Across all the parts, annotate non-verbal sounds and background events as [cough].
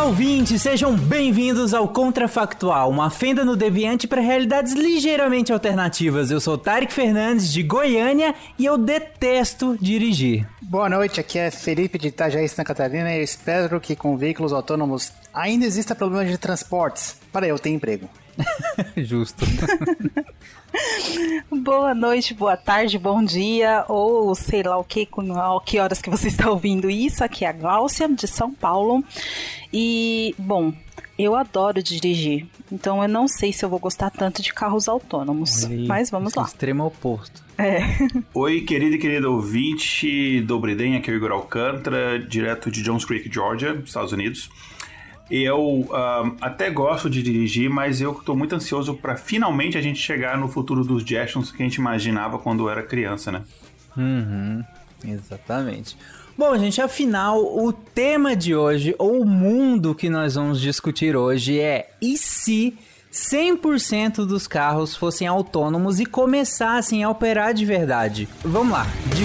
Olá, ouvintes, sejam bem-vindos ao Contrafactual, uma fenda no deviante para realidades ligeiramente alternativas. Eu sou Tarek Fernandes, de Goiânia, e eu detesto dirigir. Boa noite, aqui é Felipe de Itajaí, Santa Catarina, e eu espero que com veículos autônomos ainda exista problema de transportes para eu ter emprego. [laughs] Justo. [laughs] Boa noite, boa tarde, bom dia, ou sei lá o que, com a que horas que você está ouvindo isso. Aqui é a Gláucia, de São Paulo. E, bom, eu adoro dirigir, então eu não sei se eu vou gostar tanto de carros autônomos. Aí, mas vamos lá. Extremo oposto. É. [laughs] Oi, querido e querido ouvinte do Briden, aqui é o Igor Alcântara, direto de Jones Creek, Georgia, Estados Unidos. Eu ah, até gosto de dirigir, mas eu estou muito ansioso para finalmente a gente chegar no futuro dos Jetsons que a gente imaginava quando era criança, né? Uhum, exatamente. Bom, gente, afinal, o tema de hoje, ou o mundo que nós vamos discutir hoje é e se 100% dos carros fossem autônomos e começassem a operar de verdade? Vamos lá, de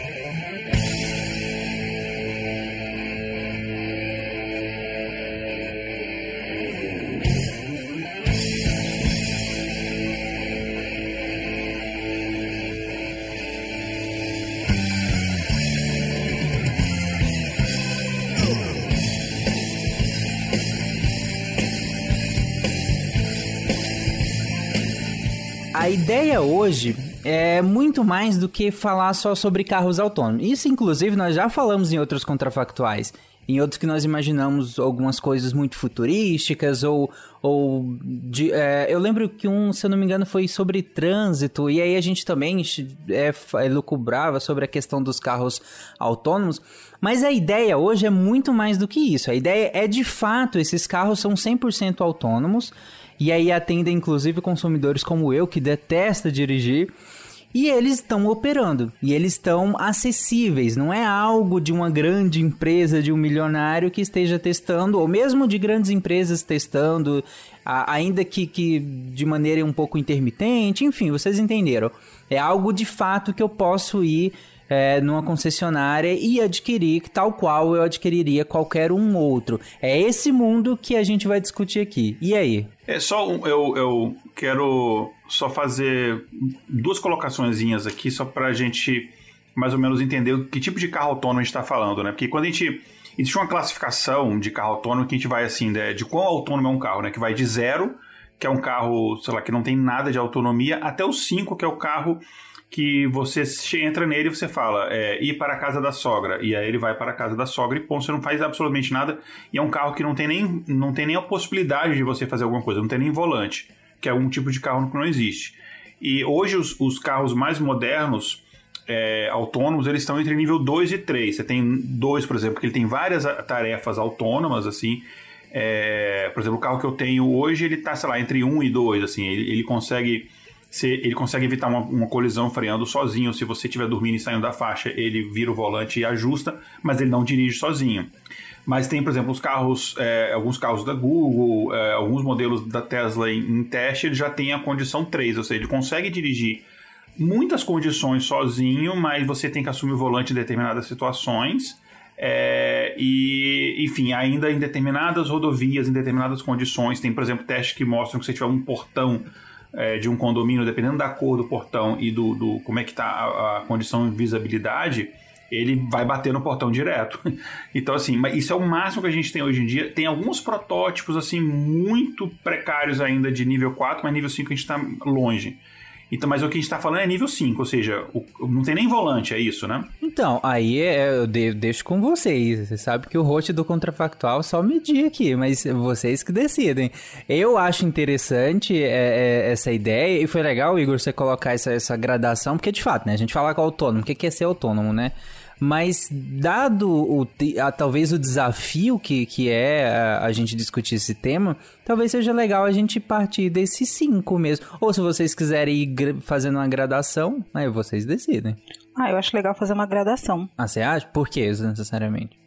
Ideia hoje é muito mais do que falar só sobre carros autônomos. Isso, inclusive, nós já falamos em outros contrafactuais. Em outros que nós imaginamos algumas coisas muito futurísticas, ou. ou de, é, eu lembro que um, se eu não me engano, foi sobre trânsito, e aí a gente também é, fa- lucubrava sobre a questão dos carros autônomos. Mas a ideia hoje é muito mais do que isso. A ideia é de fato, esses carros são 100% autônomos. E aí atendem inclusive consumidores como eu, que detesta dirigir. E eles estão operando. E eles estão acessíveis. Não é algo de uma grande empresa, de um milionário que esteja testando, ou mesmo de grandes empresas testando, ainda que, que de maneira um pouco intermitente. Enfim, vocês entenderam. É algo de fato que eu posso ir é, numa concessionária e adquirir tal qual eu adquiriria qualquer um outro. É esse mundo que a gente vai discutir aqui. E aí? É só um, eu, eu quero só fazer duas colocaçõezinhas aqui, só pra gente mais ou menos entender que tipo de carro autônomo a gente está falando, né? Porque quando a gente. Existe uma classificação de carro autônomo que a gente vai assim, né, de quão autônomo é um carro, né? Que vai de zero, que é um carro, sei lá, que não tem nada de autonomia, até o 5, que é o carro que você entra nele e você fala é, ir para a casa da sogra. E aí ele vai para a casa da sogra e ponto, você não faz absolutamente nada. E é um carro que não tem nem, não tem nem a possibilidade de você fazer alguma coisa, não tem nem volante, que é um tipo de carro que não existe. E hoje os, os carros mais modernos, é, autônomos, eles estão entre nível 2 e 3. Você tem dois, por exemplo, que ele tem várias tarefas autônomas, assim. É, por exemplo, o carro que eu tenho hoje, ele tá, sei lá, entre 1 e 2, assim. Ele, ele consegue ser- ele consegue evitar uma, uma colisão freando sozinho. Se você estiver dormindo e saindo da faixa, ele vira o volante e ajusta, mas ele não dirige sozinho. Mas tem, por exemplo, os carros, é, alguns carros da Google, é, alguns modelos da Tesla em, em teste, ele já tem a condição 3, ou seja, ele consegue dirigir muitas condições sozinho, mas você tem que assumir o volante em determinadas situações. É, e, enfim, ainda em determinadas rodovias, em determinadas condições, tem, por exemplo, testes que mostram que se tiver um portão é, de um condomínio, dependendo da cor do portão e do, do como é que está a, a condição de visibilidade, ele vai bater no portão direto. [laughs] Então, assim, mas isso é o máximo que a gente tem hoje em dia. Tem alguns protótipos, assim, muito precários ainda de nível 4, mas nível 5 a gente está longe. Então, mas o que a gente está falando é nível 5, ou seja, o- não tem nem volante, é isso, né? Então, aí é- eu de- deixo com vocês. Você sabe que o host do Contrafactual só medir aqui, mas vocês que decidem. Eu acho interessante é, é, essa ideia, e foi legal, Igor, você colocar essa, essa gradação, porque de fato, né? A gente fala com autônomo, o que é ser autônomo, né? Mas, dado o, a- talvez o desafio que, que é a, a gente discutir esse tema, talvez seja legal a gente partir desses cinco mesmo. Ou se vocês quiserem ir fazendo uma gradação, aí vocês decidem. Ah, eu acho legal fazer uma gradação. Ah, você acha? Por que necessariamente?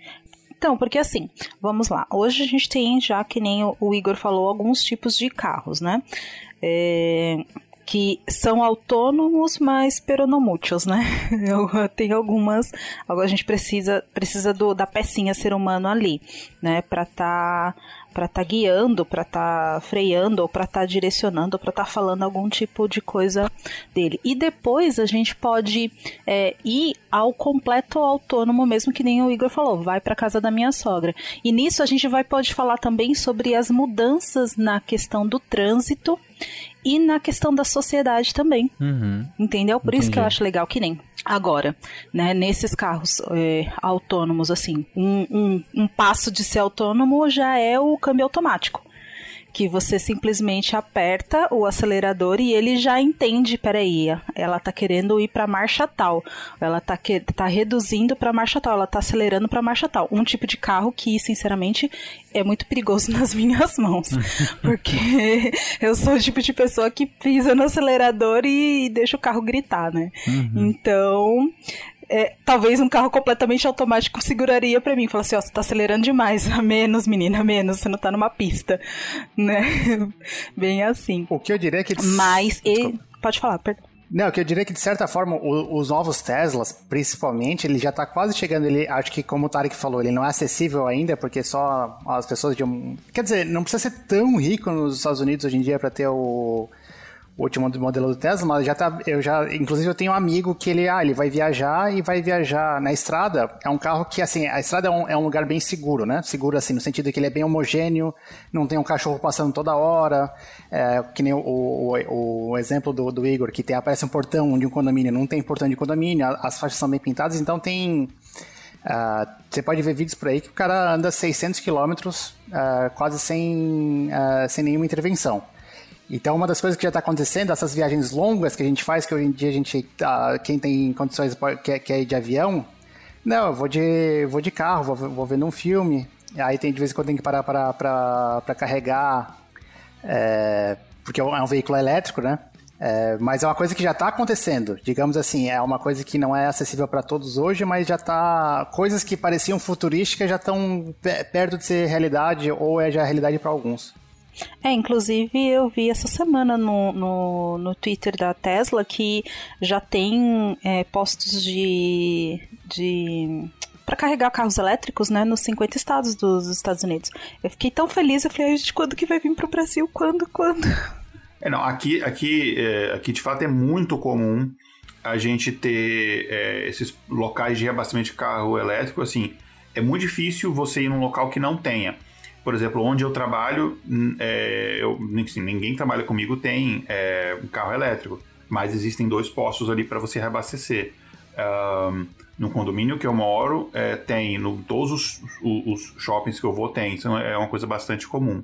Então, porque assim, vamos lá. Hoje a gente tem, já que nem o- o Igor falou, alguns tipos de carros, né? É, que são autônomos, mas peronomúteis, né? [laughs] Tem algumas. Agora a gente precisa, precisa do, da pecinha ser humano ali, né? Pra tá para estar guiando, para estar freando, ou para estar direcionando, ou para estar falando algum tipo de coisa dele. E depois a gente pode é, ir ao completo autônomo, mesmo que nem o Igor falou, vai para casa da minha sogra. E nisso a gente vai pode falar também sobre as mudanças na questão do trânsito e na questão da sociedade também. Uhum. Entendeu? Por isso que eu Entendi. acho legal que nem agora, né? Nesses carros é, autônomos, assim, um, um, um passo de ser autônomo já é o câmbio automático. Que você simplesmente aperta o acelerador e ele já entende, peraí, ela tá querendo ir pra marcha tal, ela tá, que, tá reduzindo pra marcha tal, ela tá acelerando pra marcha tal. Um tipo de carro que, sinceramente, é muito perigoso [laughs] nas minhas mãos. [laughs] Porque eu sou o tipo de pessoa que pisa no acelerador e deixa o carro gritar, né? Então, é, talvez um carro completamente automático seguraria pra mim. Falar assim, ó, você tá acelerando demais. [laughs] Menos, menina, menos. Você não tá numa pista, né? [laughs] Bem assim. O que eu diria é que... Mas, e... pode falar, perdão. Não, que eu diria que de certa forma o- os novos Teslas, principalmente, ele já tá quase chegando. Ele, acho que como o Tarek falou, ele não é acessível ainda porque só as pessoas de um, quer dizer, não precisa ser tão rico nos Estados Unidos hoje em dia para ter o, o último modelo do Tesla, mas já tá, eu já, inclusive eu tenho um amigo que ele, ah, ele vai viajar e vai viajar na estrada. É um carro que assim, a estrada é um, é um lugar bem seguro, né? Seguro assim no sentido que ele é bem homogêneo, não tem um cachorro passando toda hora, é, que nem o, o, o exemplo do, do Igor, que tem, aparece um portão de um condomínio, não tem portão de condomínio, as faixas são bem pintadas, então tem. ah, você pode ver vídeos por aí que o cara anda 600 quilômetros ah, quase sem, ah, sem nenhuma intervenção. Então, uma das coisas que já está acontecendo, essas viagens longas que a gente faz, que hoje em dia a gente, ah, quem tem condições quer, quer ir de avião, não, eu vou de, vou de carro, vou, vou vendo um filme, aí tem de vez em quando tem que parar para carregar, é, porque é um veículo elétrico, né? É, mas é uma coisa que já está acontecendo, digamos assim, é uma coisa que não é acessível para todos hoje, mas já está coisas que pareciam futurísticas já estão perto de ser realidade ou é já realidade para alguns. É, inclusive eu vi essa semana no, no, no Twitter da Tesla que já tem é, postos de. de para carregar carros elétricos, né, nos 50 estados dos Estados Unidos. Eu fiquei tão feliz, eu falei, "Ai, gente, quando que vai vir pro Brasil? Quando, quando? É, não, aqui, aqui, é, aqui de fato é muito comum a gente ter é, esses locais de reabastecimento de carro elétrico, assim, é muito difícil você ir num local que não tenha. Por exemplo, onde eu trabalho, hum, é, eu, assim, ninguém trabalha comigo tem é, um carro elétrico, mas existem dois postos ali para você reabastecer. Ahn, no condomínio que eu moro, é, tem, no todos os, os- os shoppings que eu vou, tem, então é uma coisa bastante comum.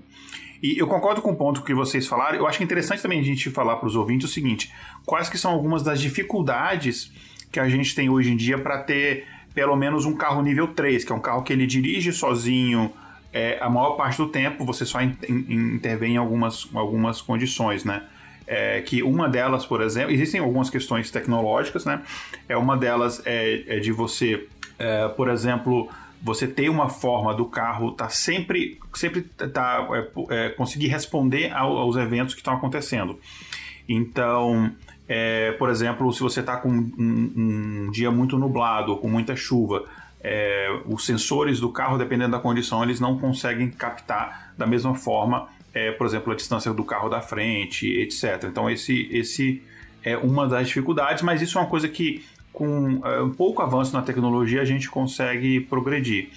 E eu concordo com o ponto que vocês falaram. Eu acho é interessante também a gente falar para os ouvintes o seguinte: quais que são algumas das dificuldades que a gente tem hoje em dia para ter pelo menos um carro nível 3, que é um carro que ele dirige sozinho é, a maior parte do tempo, você só in, in, intervém em algumas, algumas condições, né? É, que uma delas, por exemplo, existem algumas questões tecnológicas, né? É uma delas é, é de você, é, por exemplo, você ter uma forma do carro tá sempre, sempre tá é, é, conseguir responder ao, aos eventos que estão acontecendo. Então, por exemplo, se você está com um, um, dia muito nublado, com muita chuva, é, os sensores do carro, dependendo da condição, eles não conseguem captar da mesma forma, é, por exemplo, a distância do carro da frente, etc. Então, esse, esse é uma das dificuldades, mas isso é uma coisa que, com é, um pouco avanço na tecnologia, a gente consegue progredir.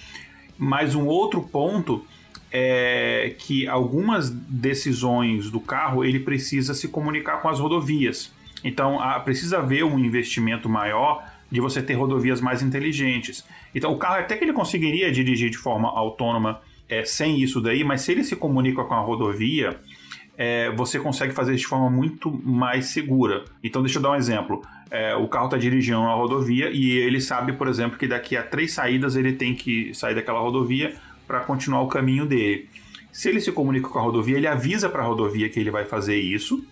Mas um outro ponto é que algumas decisões do carro ele precisa se comunicar com as rodovias. Então, precisa haver um investimento maior de você ter rodovias mais inteligentes. Então, o carro até que ele conseguiria dirigir de forma autônoma é, sem isso daí, mas se ele se comunica com a rodovia, é, você consegue fazer de forma muito mais segura. Então, deixa eu dar um exemplo. É, o carro está dirigindo uma rodovia e ele sabe, por exemplo, que daqui a três saídas ele tem que sair daquela rodovia para continuar o caminho dele. Se ele se comunica com a rodovia, ele avisa para a rodovia que ele vai fazer isso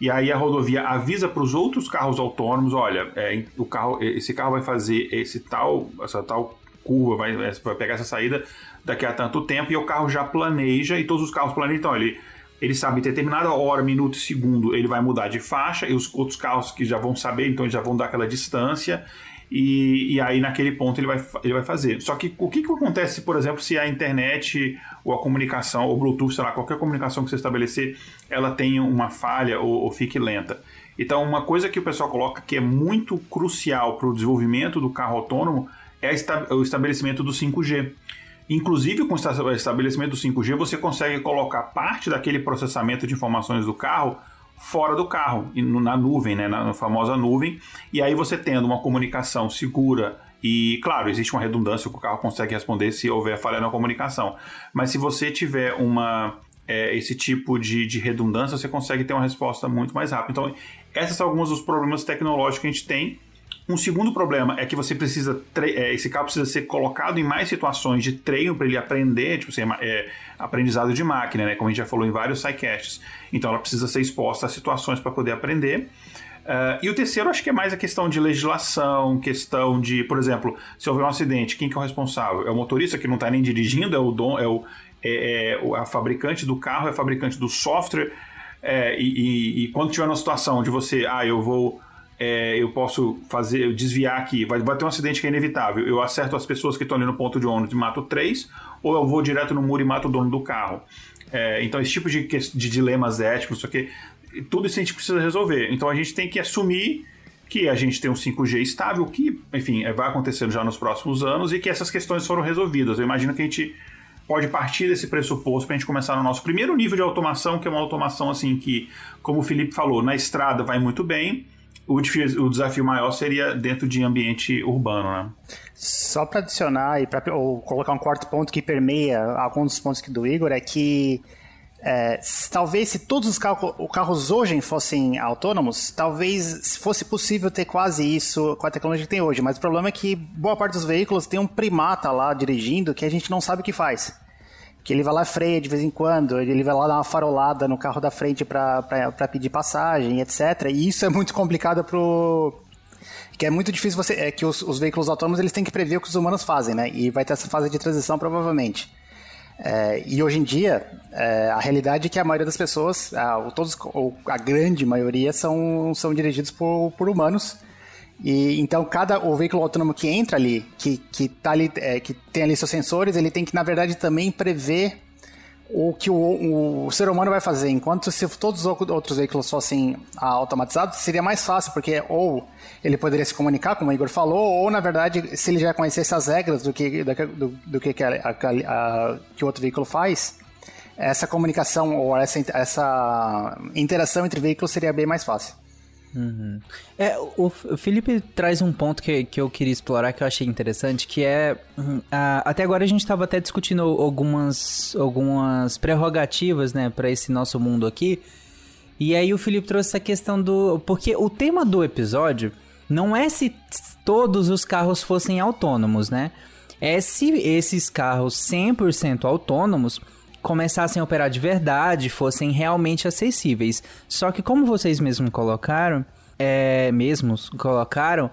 e aí a rodovia avisa para os outros carros autônomos, olha, é, o carro, esse carro vai fazer esse tal, essa tal curva, vai, vai pegar essa saída daqui a tanto tempo, e o carro já planeja, e todos os carros planejam, então ele, ele sabe determinada hora, minuto e segundo, ele vai mudar de faixa, e os outros carros que já vão saber, então eles já vão dar aquela distância, e, e aí naquele ponto ele vai, ele vai fazer. Só que o que, que acontece, por exemplo, se a internet ou a comunicação, ou Bluetooth, sei lá, qualquer comunicação que você estabelecer, ela tem uma falha ou, ou fique lenta. Então, uma coisa que o pessoal coloca que é muito crucial para o desenvolvimento do carro autônomo é o estabelecimento do 5G. Inclusive, com o estabelecimento do 5G, você consegue colocar parte daquele processamento de informações do carro fora do carro, na nuvem, né, na famosa nuvem, e aí você tendo uma comunicação segura e, claro, existe uma redundância que o carro consegue responder se houver falha na comunicação, mas se você tiver uma é, esse tipo de, de redundância, você consegue ter uma resposta muito mais rápida. Então, esses são alguns dos problemas tecnológicos que a gente tem um segundo problema é que você precisa. É, esse carro precisa ser colocado em mais situações de treino para ele aprender, tipo assim, é, aprendizado de máquina, né? Como a gente já falou em vários sidecasts. Então ela precisa ser exposta a situações para poder aprender. Uh, e o terceiro, acho que é mais a questão de legislação, questão de, por exemplo, se houver um acidente, quem que é o responsável? É o motorista que não está nem dirigindo, é o dom, é o é, é, a fabricante do carro, é a fabricante do software. É, e, e, e, quando tiver uma situação onde você, ah, eu vou é, eu posso fazer, desviar aqui, vai, vai ter um acidente que é inevitável. Eu acerto as pessoas que estão ali no ponto de ônibus e mato três, ou eu vou direto no muro e mato o dono do carro. É, então, esse tipo de, de dilemas éticos, isso aqui, tudo isso a gente precisa resolver. Então, a gente tem que assumir que a gente tem um 5G estável, que, enfim, é, vai acontecendo já nos próximos anos e que essas questões foram resolvidas. Eu imagino que a gente pode partir desse pressuposto para a gente começar no nosso primeiro nível de automação, que é uma automação assim que, como o Felipe falou, na estrada vai muito bem, o, o desafio maior seria dentro de ambiente urbano, né? Só para adicionar e para colocar um quarto ponto que permeia alguns dos pontos do Igor é que é, talvez se todos os carros, hoje fossem autônomos, talvez fosse possível ter quase isso com a tecnologia que tem hoje. Mas o problema é que boa parte dos veículos tem um primata lá dirigindo que a gente não sabe o que faz que ele vai lá freia de vez em quando, ele vai lá dar uma farolada no carro da frente para pedir passagem, etc. E isso é muito complicado pro que é muito difícil você é que os, os, veículos autônomos eles têm que prever o que os humanos fazem, né? E vai ter essa fase de transição provavelmente. É, e hoje em dia é, a realidade é que a maioria das pessoas, a, todos, ou a grande maioria são, são dirigidos por, por humanos. E então cada o veículo autônomo que entra ali, que, que, tá ali, é, que tem ali seus sensores, ele tem que, na verdade, também prever o que o, o ser humano vai fazer. Enquanto se todos os outros veículos fossem automatizados, seria mais fácil, porque ou ele poderia se comunicar, como o Igor falou, ou na verdade, se ele já conhecesse as regras do que, do, do que, que, a, a, a, que o outro veículo faz, essa comunicação ou essa, essa interação entre veículos seria bem mais fácil. Uhum. É, o, Felipe traz um ponto que, que eu queria explorar que eu achei interessante, que é uh, até agora a gente estava até discutindo algumas, algumas prerrogativas, né, para esse nosso mundo aqui. E aí o Felipe trouxe essa questão do porque o tema do episódio não é se todos os carros fossem autônomos, né? É se esses carros 100% autônomos começassem a operar de verdade, fossem realmente acessíveis. Só que como vocês mesmos colocaram, é, mesmos colocaram,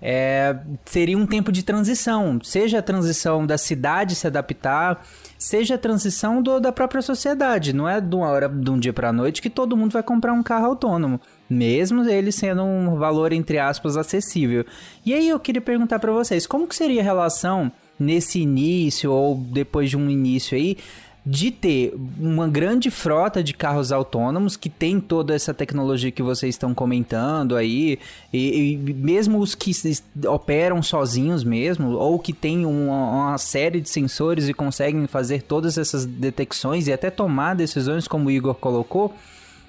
é, seria um tempo de transição, seja a transição da cidade se adaptar, seja a transição do, da própria sociedade. Não é de uma hora, de um dia para a noite que todo mundo vai comprar um carro autônomo, mesmo ele sendo um valor entre aspas acessível. E aí eu queria perguntar para vocês, como que seria a relação nesse início ou depois de um início aí de ter uma grande frota de carros autônomos que tem toda essa tecnologia que vocês estão comentando aí, e, e mesmo os que operam sozinhos mesmo, ou que têm uma, uma série de sensores e conseguem fazer todas essas detecções e até tomar decisões como o Igor colocou,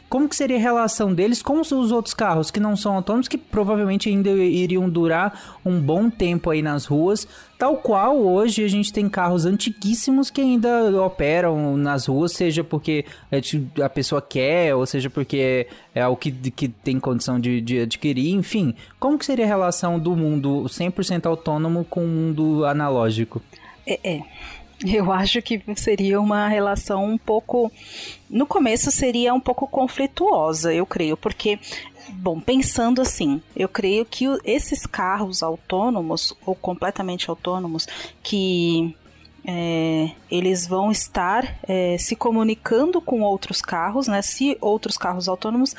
como que seria a relação deles com os os outros carros que não são autônomos, que provavelmente ainda iriam durar um bom tempo aí nas ruas, tal qual hoje a gente tem carros antiquíssimos que ainda operam nas ruas, seja porque a pessoa quer, ou seja porque é o que, que tem condição de, de adquirir, enfim. Como que seria a relação do mundo 100% autônomo com o mundo analógico? É, é. Eu acho que seria uma relação um pouco. No começo seria um pouco conflituosa, eu creio, porque, bom, pensando assim, eu creio que esses carros autônomos, ou completamente autônomos, que é, eles vão estar é, se comunicando com outros carros, né? Se outros carros autônomos,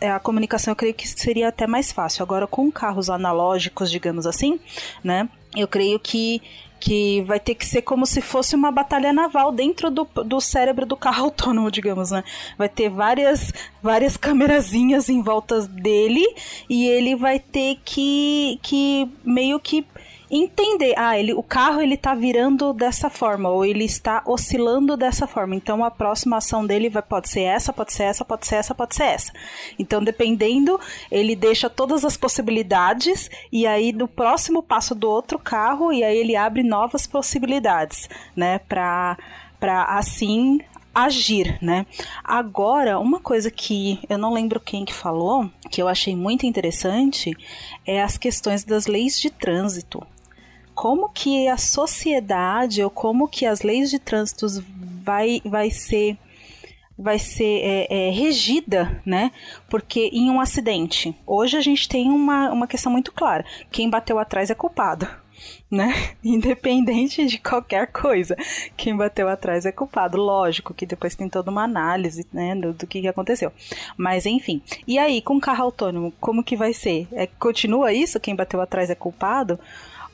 é, a comunicação eu creio que seria até mais fácil. Agora, com carros analógicos, digamos assim, né? Eu creio que que vai ter que ser como se fosse uma batalha naval dentro do, do cérebro do carro [laughs] autônomo, digamos, né? Vai ter várias, várias câmerazinhas em volta dele e ele vai ter que, que meio que entender, ah, ele, o carro ele tá virando dessa forma, ou ele está oscilando dessa forma. Então a próxima ação dele vai, pode ser essa, pode ser essa, pode ser essa, pode ser essa. Então, dependendo, ele deixa todas as possibilidades, e aí do próximo passo do outro carro, e aí ele abre novas possibilidades, né? Pra, pra assim agir, né? Agora, uma coisa que eu não lembro quem que falou, que eu achei muito interessante, é as questões das leis de trânsito. Como que a sociedade ou como que as leis de trânsito vai, vai ser vai ser é, é, regida, né? Porque em um acidente, hoje a gente tem uma, uma questão muito clara: quem bateu atrás é culpado, né? [laughs] Independente de qualquer coisa, quem bateu atrás é culpado. Lógico que depois tem toda uma análise, né, do, do que, aconteceu. Mas enfim. E aí, com carro autônomo, como que vai ser? É, continua isso? Quem bateu atrás é culpado?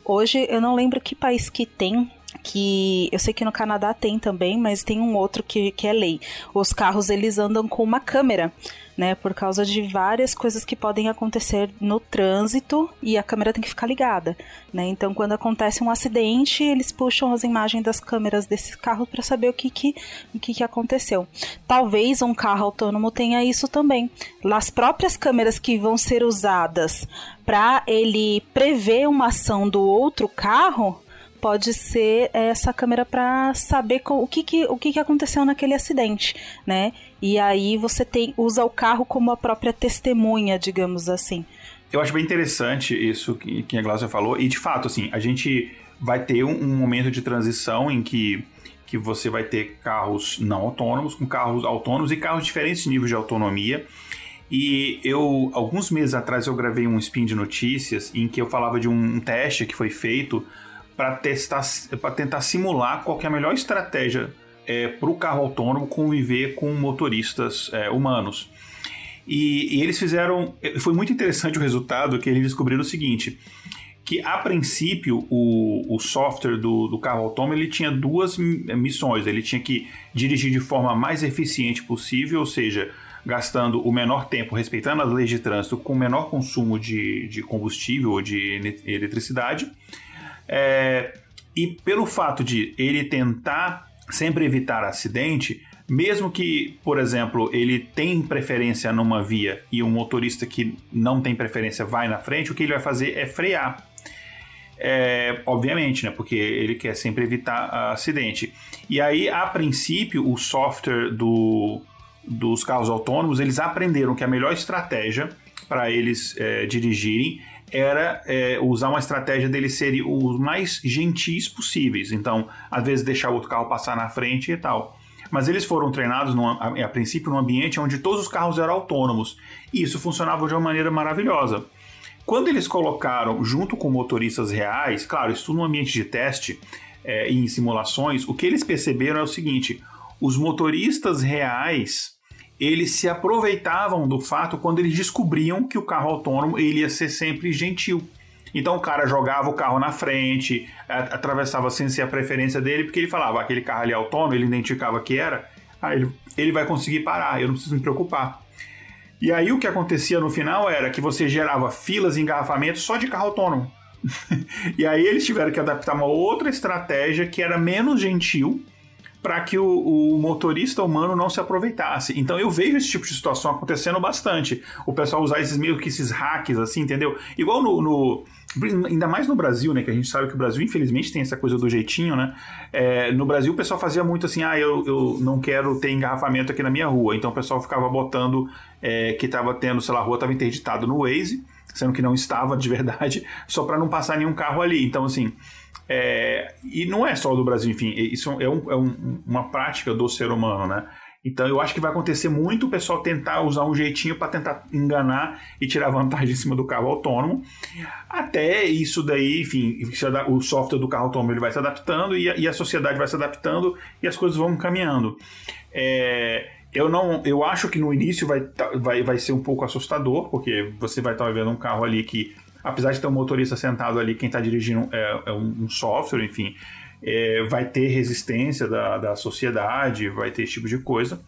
Hoje eu não lembro que país que tem que eu sei que no Canadá tem também, mas tem um outro que, que é lei. Os carros eles andam com uma câmera, né? Por causa de várias coisas que podem acontecer no trânsito e a câmera tem que ficar ligada, né? Então quando acontece um acidente, eles puxam as imagens das câmeras desses carros para saber o que que, o que que aconteceu. Talvez um carro autônomo tenha isso também. As próprias câmeras que vão ser usadas para ele prever uma ação do outro carro pode ser essa câmera para saber o, que, que, o que, que aconteceu naquele acidente, né? E aí você tem usa o carro como a própria testemunha, digamos assim. Eu acho bem interessante isso que, que a Glaucia falou. E de fato, assim, a gente vai ter um, um momento de transição em que, que você vai ter carros não autônomos, com carros autônomos e carros de diferentes níveis de autonomia. E eu, alguns meses atrás, eu gravei um spin de notícias em que eu falava de um teste que foi feito para testar, para tentar simular qual é a melhor estratégia para o carro autônomo conviver com motoristas é, humanos. E, e, eles fizeram. Foi muito interessante o resultado que eles descobriram o seguinte: que a princípio o, o software do, do carro autônomo ele tinha duas missões. Ele tinha que dirigir de forma mais eficiente possível, ou seja, gastando o menor tempo, respeitando as leis de trânsito, com o menor consumo de, de combustível ou de eletricidade. É, e pelo fato de ele tentar sempre evitar acidente, mesmo que, por exemplo, ele tem preferência numa via e um motorista que não tem preferência vai na frente, o que ele vai fazer é frear. É, obviamente, né? Porque ele quer sempre evitar acidente. E aí, a princípio, o software do, dos carros autônomos, eles aprenderam que a melhor estratégia para eles é, dirigirem era é, usar uma estratégia deles serem os mais gentis possíveis. Então, às vezes deixar o outro carro passar na frente e tal. Mas eles foram treinados, num, a, a princípio, num ambiente onde todos os carros eram autônomos. E isso funcionava de uma maneira maravilhosa. Quando eles colocaram junto com motoristas reais, claro, isso tudo num ambiente de teste é, e em simulações, o que eles perceberam é o seguinte: os motoristas reais eles se aproveitavam do fato quando eles descobriam que o carro autônomo ele ia ser sempre gentil. Então o cara jogava o carro na frente, atravessava sem ser a preferência dele, porque ele falava, "Ah, aquele carro ali é autônomo, ele identificava que era, aí ele, ele vai conseguir parar, eu não preciso me preocupar. E aí o que acontecia no final era que você gerava filas e engarrafamentos só de carro autônomo. [laughs] e aí eles tiveram que adaptar uma outra estratégia que era menos gentil para que o, o motorista humano não se aproveitasse. Então eu vejo esse tipo de situação acontecendo bastante. O pessoal usar esses meio que esses hacks, assim, entendeu? Igual no, no- Ainda mais no Brasil, né? Que a gente sabe que o Brasil, infelizmente, tem essa coisa do jeitinho, né? É, no Brasil, o pessoal fazia muito assim: ah, eu, eu não quero ter engarrafamento aqui na minha rua. Então o pessoal ficava botando é, que estava tendo, sei lá, a rua estava interditado no Waze, sendo que não estava de verdade, [laughs] só para não passar nenhum carro ali. Então, assim. É, e não é só do Brasil, enfim, isso é, um- é um- uma prática do ser humano, né? Então eu acho que vai acontecer muito o pessoal tentar usar um jeitinho para tentar enganar e tirar vantagem em cima do carro autônomo. Até isso daí, enfim, o software do carro autônomo ele vai se adaptando e a, e a sociedade vai se adaptando e as coisas vão caminhando. É, eu não, eu acho que no início vai, tá- vai, vai ser um pouco assustador, porque você vai estar vendo um carro ali que, apesar de ter um motorista sentado ali, quem está dirigindo é, é um, software, enfim, é, vai ter resistência da, da sociedade, vai ter esse tipo de coisa.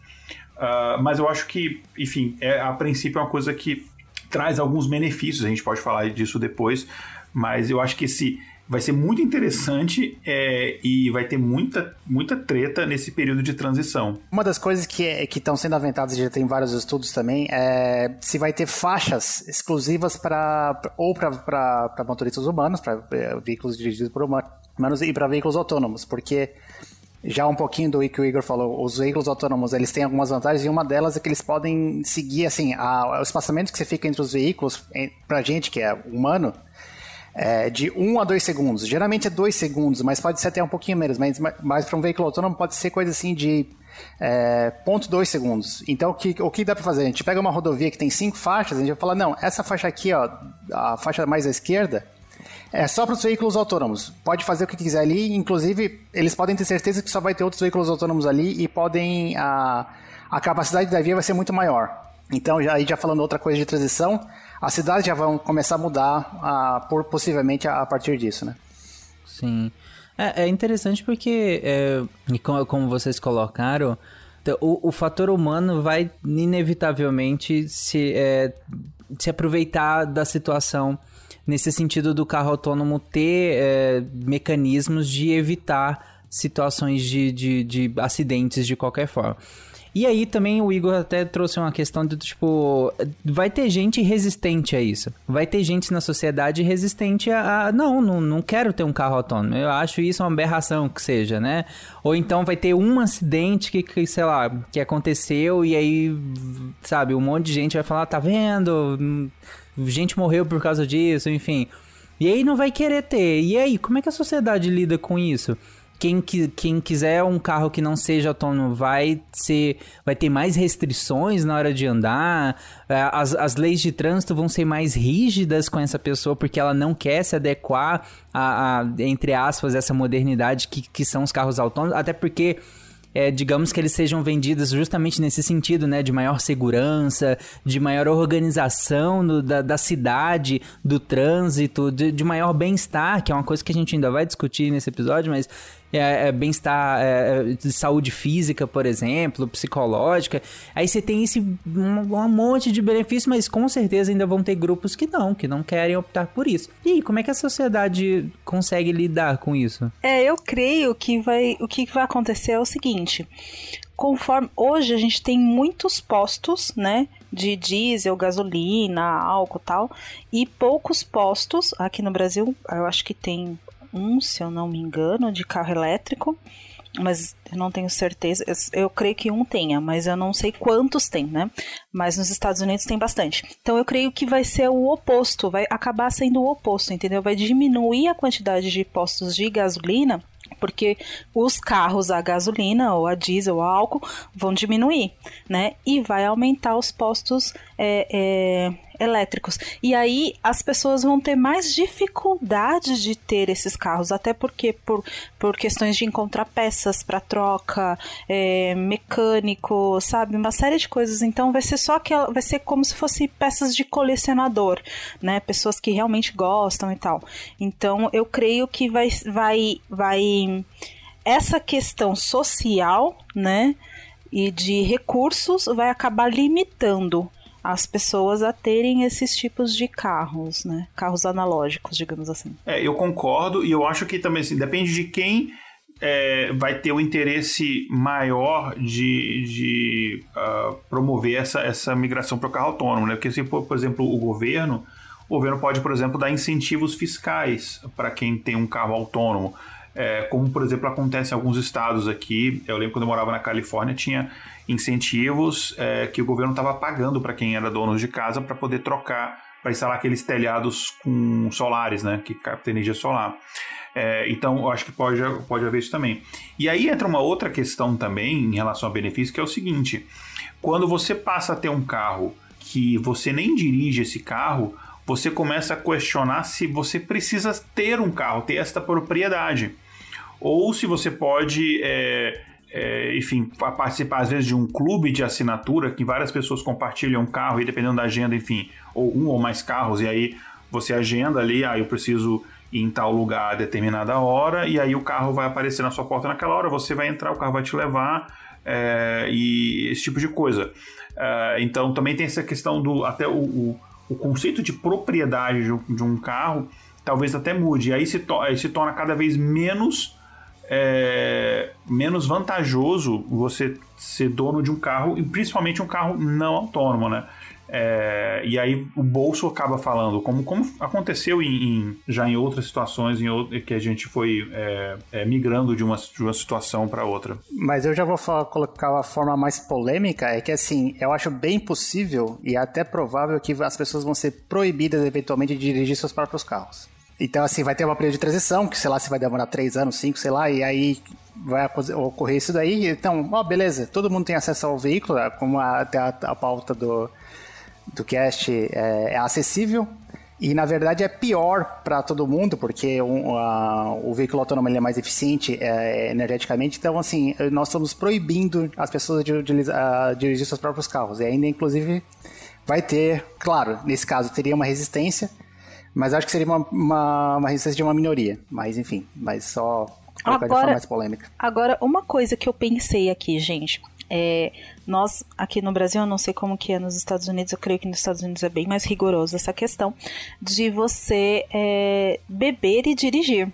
Ah, mas eu acho que, enfim, é, a princípio é uma coisa que traz alguns benefícios, a gente pode falar disso depois, mas eu acho que esse vai ser muito interessante é, e vai ter muita, muita treta nesse período de transição. Uma das coisas que estão sendo aventadas, já tem vários estudos também, é se vai ter faixas exclusivas para ou para motoristas humanos, para veículos dirigidos por humanos e para veículos autônomos, porque já um pouquinho do que o Igor falou, os veículos autônomos eles têm algumas vantagens e uma delas é que eles podem seguir assim, a, o espaçamento que você fica entre os veículos, para gente que é humano, é de 1 a 2 segundos. Geralmente é 2 segundos, mas pode ser até um pouquinho menos. Mas, mas para um veículo autônomo pode ser coisa assim de é, 0.2 segundos. Então o que, o que dá para fazer? A gente pega uma rodovia que tem cinco faixas, a gente vai falar, não, essa faixa aqui, ó, a faixa mais à esquerda, é só para os veículos autônomos. Pode fazer o que quiser ali, inclusive eles podem ter certeza que só vai ter outros veículos autônomos ali e podem. A, a capacidade da via vai ser muito maior. Então, já, aí já falando outra coisa de transição, as cidades já vão começar a mudar a, por, possivelmente a, a partir disso, né? Sim. É, é interessante porque, é, como, como vocês colocaram, o, o fator humano vai inevitavelmente se, é, se aproveitar da situação nesse sentido do carro autônomo ter é, mecanismos de evitar situações de, de, de acidentes de qualquer forma. E aí também o Igor até trouxe uma questão de tipo, vai ter gente resistente a isso. Vai ter gente na sociedade resistente a, a não, não, não quero ter um carro autônomo. Eu acho isso uma aberração que seja, né? Ou então vai ter um acidente que, que sei lá, que aconteceu e aí, sabe, um monte de gente vai falar, tá vendo? Gente morreu por causa disso, enfim. E aí não vai querer ter. E aí, como é que a sociedade lida com isso? Quem, que, quem quiser um carro que não seja autônomo vai ser vai ter mais restrições na hora de andar as, as leis de trânsito vão ser mais rígidas com essa pessoa porque ela não quer se adequar a, a entre aspas essa modernidade que, que são os carros autônomos até porque é, digamos que eles sejam vendidos justamente nesse sentido, né? De maior segurança, de maior organização do, da, da cidade, do trânsito, de, de maior bem-estar, que é uma coisa que a gente ainda vai discutir nesse episódio, mas é, é bem-estar é, de saúde física, por exemplo, psicológica. Aí você tem esse um, um monte de benefícios, mas com certeza ainda vão ter grupos que não, que não querem optar por isso. E aí, como é que a sociedade consegue lidar com isso? É, eu creio que vai, o que vai acontecer é o seguinte. Conforme hoje a gente tem muitos postos, né, de diesel, gasolina, álcool, tal, e poucos postos aqui no Brasil. Eu acho que tem um, se eu não me engano, de carro elétrico. mas eu não tenho certeza. Eu, eu creio que um tenha, mas eu não sei quantos tem, né? Mas nos Estados Unidos tem bastante. Então eu creio que vai ser o oposto, vai acabar sendo o oposto, entendeu? Vai diminuir a quantidade de postos de gasolina porque os carros a gasolina ou a diesel ou a álcool vão diminuir, né? E vai aumentar os postos é, é, elétricos. E aí as pessoas vão ter mais dificuldade de ter esses carros, até porque por, por questões de encontrar peças para troca, é, mecânico, sabe, uma série de coisas. Então vai ser só que vai ser como se fosse peças de colecionador, né? Pessoas que realmente gostam e tal. Então eu creio que vai vai vai essa questão social, né? E de recursos vai acabar limitando as pessoas a terem esses tipos de carros, né? Carros analógicos, digamos assim. É, eu concordo e eu acho que também assim, depende de quem é, vai ter o interesse maior de, de uh, promover essa, essa migração para o carro autônomo, né? Porque se for, por exemplo, o governo, o governo pode, por exemplo, dar incentivos fiscais para quem tem um carro autônomo. É, como, por exemplo, acontece em alguns estados aqui. Eu lembro quando eu morava na Califórnia, tinha incentivos é, que o governo estava pagando para quem era dono de casa para poder trocar, para instalar aqueles telhados com solares, né, que captam energia solar. É, então, eu acho que pode, pode haver isso também. E aí entra uma outra questão também em relação a benefício, que é o seguinte: quando você passa a ter um carro que você nem dirige esse carro, você começa a questionar se você precisa ter um carro, ter esta propriedade. Ou se você pode é, é, enfim, participar às vezes de um clube de assinatura que várias pessoas compartilham um carro e dependendo da agenda, enfim, ou um ou mais carros, e aí você agenda ali, aí ah, eu preciso ir em tal lugar a determinada hora, e aí o carro vai aparecer na sua porta naquela hora, você vai entrar, o carro vai te levar, é, e esse tipo de coisa. É, então também tem essa questão do até o, o, o conceito de propriedade de um, de um, carro talvez até mude, e aí se, to aí se torna cada vez menos é, menos vantajoso você ser dono de um carro, e principalmente um carro não autônomo, né? É, e aí o bolso acaba falando, como, como aconteceu em, em já em outras situações em que a gente foi é, é, migrando de uma, de uma situação para outra. Mas eu já vou falar, colocar a forma mais polêmica, é que assim, eu acho bem possível e até provável que as pessoas vão ser proibidas eventualmente de dirigir seus próprios carros. Então, assim, vai ter uma período de transição, que sei lá se vai demorar três anos, cinco, sei lá, e aí vai ocorrer isso daí. Então, ó, beleza, todo mundo tem acesso ao veículo, é, como até a, a pauta do, do cast é, é acessível. E na verdade é pior para todo mundo, porque um, a, o veículo autônomo é mais eficiente é, energeticamente. Então, assim, nós estamos proibindo as pessoas de, de, de, dirigir seus próprios carros. E ainda, inclusive, vai ter, claro, nesse caso teria uma resistência, mas acho que seria uma, uma, uma resistência de uma minoria. Mas enfim, mas só agora, mais polêmica. Agora, uma coisa que eu pensei aqui, gente. É, nós aqui no Brasil, eu não sei como que é nos Estados Unidos, eu creio que nos Estados Unidos é bem mais rigoroso essa questão de você é, beber e dirigir.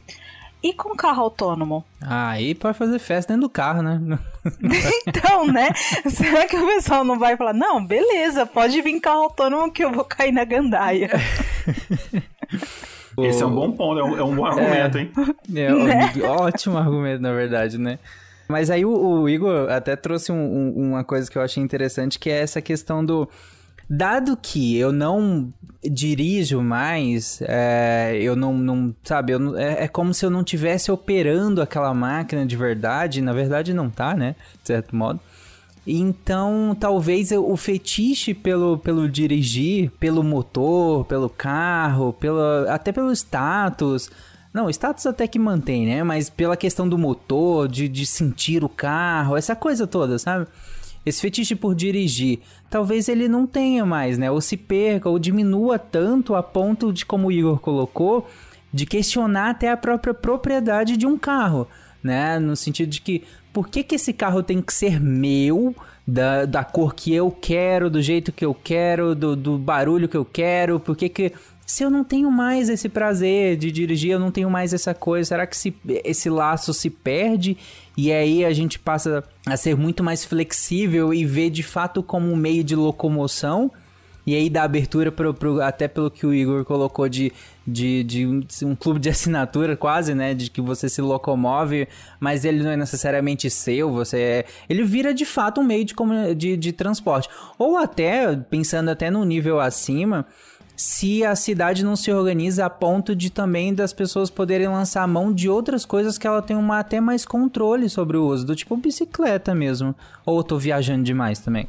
E com carro autônomo? Ah, aí pode fazer festa dentro do carro, né? [laughs] então, né? Será que o pessoal não vai falar, não, beleza, pode vir carro autônomo que eu vou cair na gandaia? [laughs] Esse é um bom ponto, é um, é um bom argumento, é, hein? É, né? [laughs] ótimo argumento, na verdade, né? Mas aí o, o Igor até trouxe um, um, uma coisa que eu achei interessante, que é essa questão do... Dado que eu não dirijo mais, é, eu não, não sabe, eu é, é, como se eu não tivesse operando aquela máquina de verdade, na verdade não tá, né, de certo modo. Então, talvez o fetiche pelo, pelo dirigir, pelo motor, pelo carro, pelo, até pelo status. Não, status até que mantém, né? Mas pela questão do motor, de, de sentir o carro, essa coisa toda, sabe? Esse fetiche por dirigir, talvez ele não tenha mais, né? Ou se perca, ou diminua tanto a ponto de, como o Igor colocou, de questionar até a própria propriedade de um carro, né? No sentido de que, por que, que esse carro tem que ser meu, da, da cor que eu quero, do jeito que eu quero, do, do barulho que eu quero, por que que... Se eu não tenho mais esse prazer de dirigir, eu não tenho mais essa coisa, será que se, esse laço se perde e aí a gente passa a ser muito mais flexível e ver de fato como um meio de locomoção E aí dá abertura pro, pro- até pelo que o Igor colocou de, de, de um, um clube de assinatura quase, né? De que você se locomove, mas ele não é necessariamente seu, você é... Ele vira de fato um meio de, de, de transporte. Ou até, pensando até num nível acima, se a cidade não se organiza a ponto de também das pessoas poderem lançar a mão de outras coisas que ela tem uma, até mais controle sobre o uso, do tipo bicicleta mesmo. Ou eu tô viajando demais também?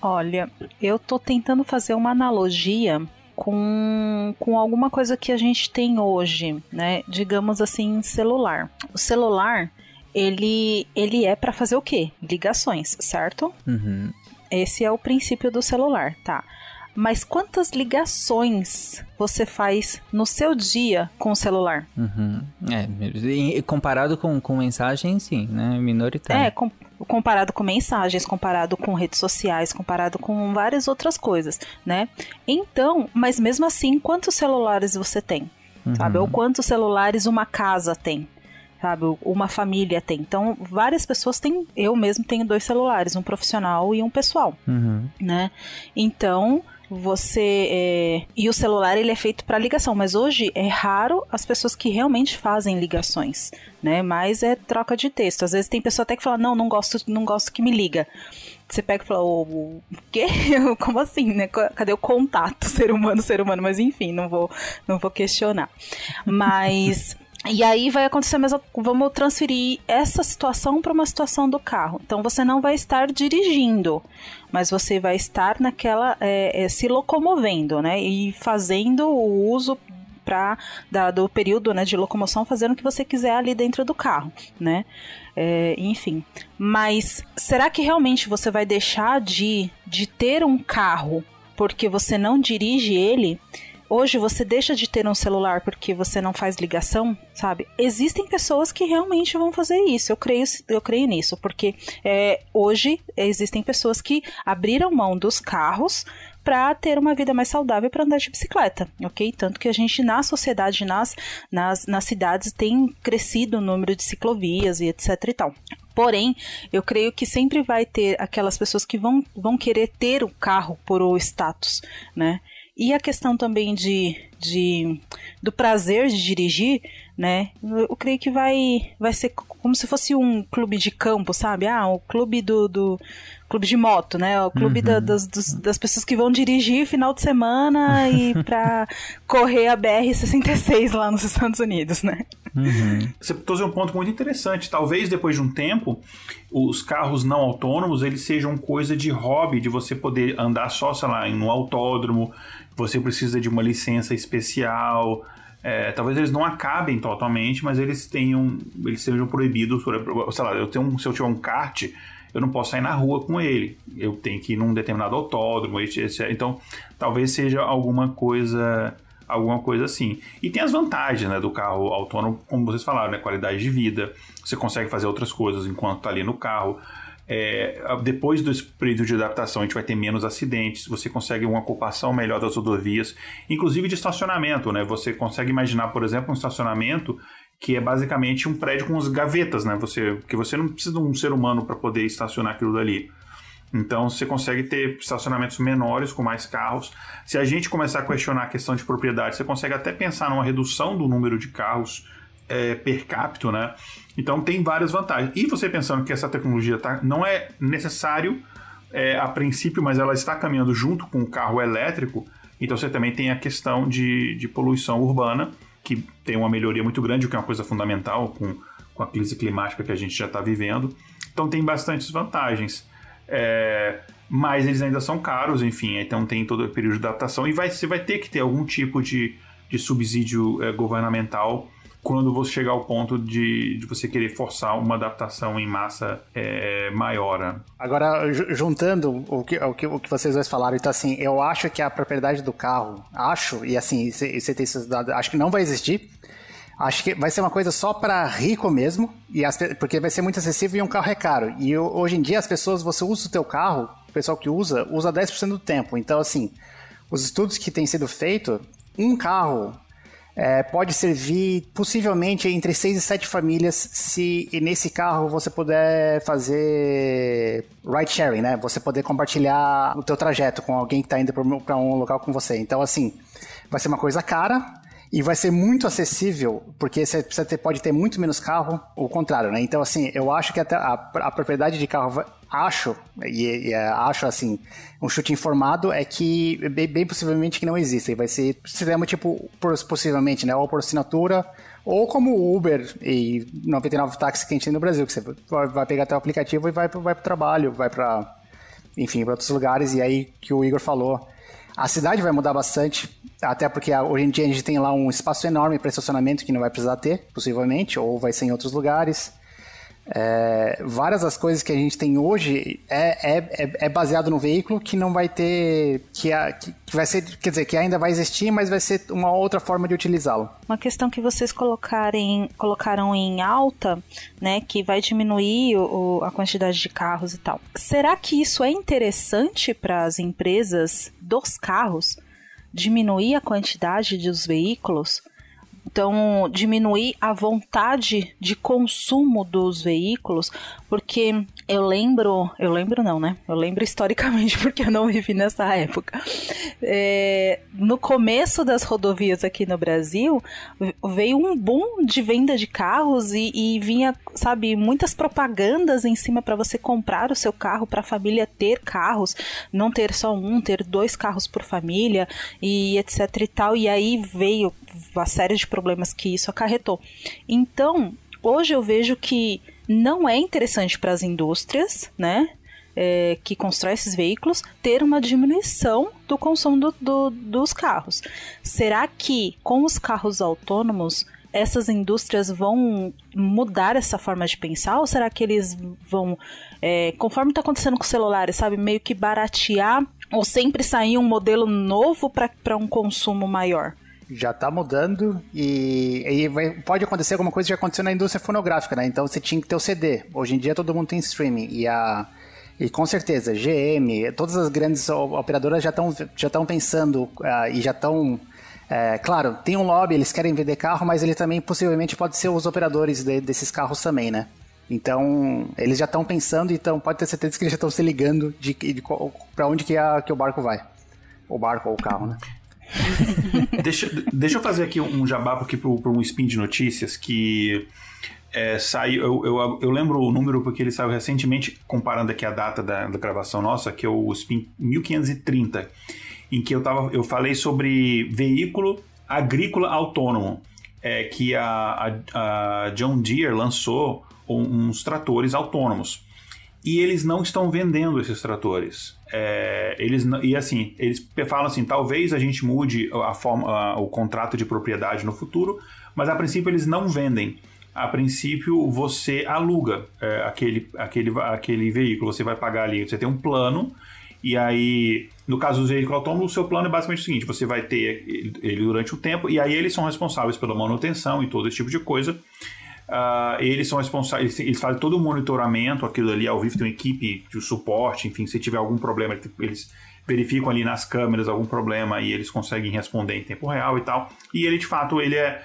Olha, eu tô tentando fazer uma analogia com, com alguma coisa que a gente tem hoje, né? Digamos assim, celular. O celular, ele, ele é para fazer o quê? Ligações, certo? Uhum. Esse é o princípio do celular, tá? Mas quantas ligações você faz no seu dia com o celular? Uhum. É, comparado com, com mensagem, sim, né? Minoritário. É, com- comparado com mensagens, comparado com redes sociais, comparado com várias outras coisas, né? Então, mas mesmo assim, quantos celulares você tem? Sabe? Ou quantos celulares uma casa tem? Sabe? Uma família tem. Então, várias pessoas têm. Eu mesmo tenho dois celulares, um profissional e um pessoal Uhum. né? Então você é, e o celular ele é feito para ligação, mas hoje é raro as pessoas que realmente fazem ligações, né? Mas é troca de texto. Às vezes tem pessoa até que fala não, não gosto, não gosto que me liga. Você pega e fala, o, quê? [laughs] Como assim, né? Cadê o contato [laughs] ser humano, ser humano? Mas enfim, não vou, não vou questionar. Mas e aí vai acontecer a mesma. Vamos transferir essa situação para uma situação do carro. Então você não vai estar dirigindo, mas você vai estar naquela. é, é, se locomovendo, né? E fazendo o uso pra, da- do período né, de locomoção, fazendo o que você quiser ali dentro do carro, né? É, enfim. Mas será que realmente você vai deixar de, de ter um carro porque você não dirige ele? Hoje você deixa de ter um celular porque você não faz ligação, sabe? Existem pessoas que realmente vão fazer isso. Eu creio, eu creio nisso, porque é, hoje existem pessoas que abriram mão dos carros para ter uma vida mais saudável para andar de bicicleta, ok? Tanto que a gente na sociedade, nas, nas, nas cidades, tem crescido o número de ciclovias e etc e tal. Porém, eu creio que sempre vai ter aquelas pessoas que vão, vão querer ter o carro por o status, né? E a questão também de, de do prazer de dirigir, né? Eu, creio que vai, vai ser como se fosse um clube de campo, sabe? Ah, o clube do, do clube de moto, né? O clube da- das, dos- das pessoas que vão dirigir final de semana e [laughs] pra correr a BR-66 lá nos Estados Unidos, né? Você trouxe um ponto muito interessante. Talvez depois de um tempo, os carros não autônomos eles sejam coisa de hobby, de você poder andar só, sei lá, em um autódromo. Você precisa de uma licença especial. É, talvez eles não acabem totalmente, mas eles tenham, eles sejam proibidos. Sei lá, eu tenho, um- se eu tiver um kart, eu não posso sair na rua com ele. Eu tenho que ir num determinado autódromo. Então, talvez seja alguma coisa alguma coisa assim. E tem as vantagens né, do carro autônomo, como vocês falaram, né, qualidade de vida, você consegue fazer outras coisas enquanto está ali no carro. É, depois desse período de adaptação, a gente vai ter menos acidentes, você consegue uma ocupação melhor das rodovias, inclusive de estacionamento. Né? Você consegue imaginar, por exemplo, um estacionamento que é basicamente um prédio com as gavetas, né? Você, que você não precisa de um ser humano para poder estacionar aquilo dali. Então você consegue ter estacionamentos menores com mais carros. Se a gente começar a questionar a questão de propriedade, você consegue até pensar numa redução do número de carros é, per capita, né? Então tem várias vantagens. E você pensando que essa tecnologia tá, não é necessário é, a princípio, mas ela está caminhando junto com o carro elétrico, então você também tem a questão de, de poluição urbana, que tem uma melhoria muito grande, o que é uma coisa fundamental com, com a crise climática que a gente já está vivendo. Então tem bastantes vantagens. É, mas eles ainda são caros, enfim, então tem todo o período de adaptação e vai, você vai ter que ter algum tipo de, de subsídio é, governamental quando você chegar ao ponto de, de você querer forçar uma adaptação em massa é, maior. né? Agora, ju- juntando o que, o, que, o que vocês dois falaram, então assim, eu acho que a propriedade do carro, acho, e assim, você tem acho que não vai existir. Acho que vai ser uma coisa só para rico mesmo, e as porque vai ser muito acessível e um carro é caro. E ho- hoje em dia as pessoas, você usa o teu carro, o pessoal que usa, usa 10% do tempo. Então, assim, os estudos que têm sido feitos, um carro É, pode servir possivelmente entre seis e sete famílias se nesse carro você puder fazer ride sharing, né? Você poder compartilhar o teu trajeto com alguém que está indo para um local com você. Então, assim, vai ser uma coisa cara, e vai ser muito acessível, porque você ter, pode ter muito menos carro, o contrário, né? Então, assim, eu acho que até a, a propriedade de carro, acho, e, e, é, acho assim, um chute informado é que bem, bem possivelmente que não existe. Vai ser sistema tipo, possivelmente, né? Ou por assinatura, ou como o Uber e 99 táxis que a gente tem no Brasil, que você vai, pegar teu aplicativo e vai, vai pro trabalho, vai para enfim, para outros lugares, e aí que o Igor falou. A cidade vai mudar bastante, até porque hoje em dia a gente tem lá um espaço enorme para estacionamento que não vai precisar ter, possivelmente, ou vai ser em outros lugares. É, várias das coisas que a gente tem hoje é, é, é, é baseado no veículo que não vai ter. Que, a- que, vai ser. Quer dizer, que ainda vai existir, mas vai ser uma outra forma de utilizá-lo. Uma questão que vocês colocarem, colocaram em alta, né, que vai diminuir o- a quantidade de carros e tal. Será que isso é interessante para as empresas dos carros? Diminuir a quantidade dos veículos? Então, diminuir a vontade de consumo dos veículos, porque eu lembro, eu lembro não, né? Eu lembro historicamente, [laughs] porque eu não vivi nessa época. É, no começo das rodovias aqui no Brasil, veio um boom de venda de carros e, e vinha, sabe, muitas propagandas em cima para você comprar o seu carro, para a família ter carros, não ter só um, ter dois carros por família e etc e tal. E aí veio a série de problemas que isso acarretou. Então, hoje eu vejo que não é interessante para as indústrias, né? é, que constrói esses veículos ter uma diminuição do consumo do- do- dos carros. Será que com os carros autônomos essas indústrias vão mudar essa forma de pensar ou será que eles vão, é, conforme está acontecendo com os celulares, sabe, meio que baratear ou sempre sair um modelo novo para um consumo maior? Já tá mudando e, e vai- pode acontecer alguma coisa que já aconteceu na indústria fonográfica, né? Então você tinha que ter o CD. Hoje em dia todo mundo tem streaming e a e com certeza GM, todas as grandes operadoras já estão já estão pensando ah, e já estão é, claro, tem um lobby, eles querem vender carro, mas ele também possivelmente pode ser os operadores de- desses carros também, né? Então, eles já estão pensando, então pode ter certeza que eles já estão se ligando de, de, para onde que, a, que o barco vai. O barco ou o carro, né? [laughs] deixa, deixa eu fazer aqui um jabá aqui para um spin de notícias que é, saiu. Eu, eu, eu lembro o número porque ele saiu recentemente, comparando aqui a data da, da gravação nossa, que é o spin 1530, em que eu, tava, eu falei sobre veículo agrícola autônomo. É, que a, a, a John Deere lançou uns tratores autônomos e eles não estão vendendo esses tratores. É, eles e assim, eles falam assim, talvez a gente mude a forma, a- o contrato de propriedade no futuro, mas a princípio eles não vendem. A princípio você aluga é, aquele, aquele, aquele veículo, você vai pagar ali, você tem um plano e aí, no caso do veículo autônomo, o seu plano é basicamente o seguinte: você vai ter ele durante o tempo, e aí eles são responsáveis pela manutenção e todo esse tipo de coisa. Ah, eles são responsáveis, eles fazem todo o monitoramento, aquilo ali ao vivo tem uma equipe de suporte, enfim, se tiver algum problema, eles verificam ali nas câmeras algum problema e eles conseguem responder em tempo real e tal. E ele, de fato, ele é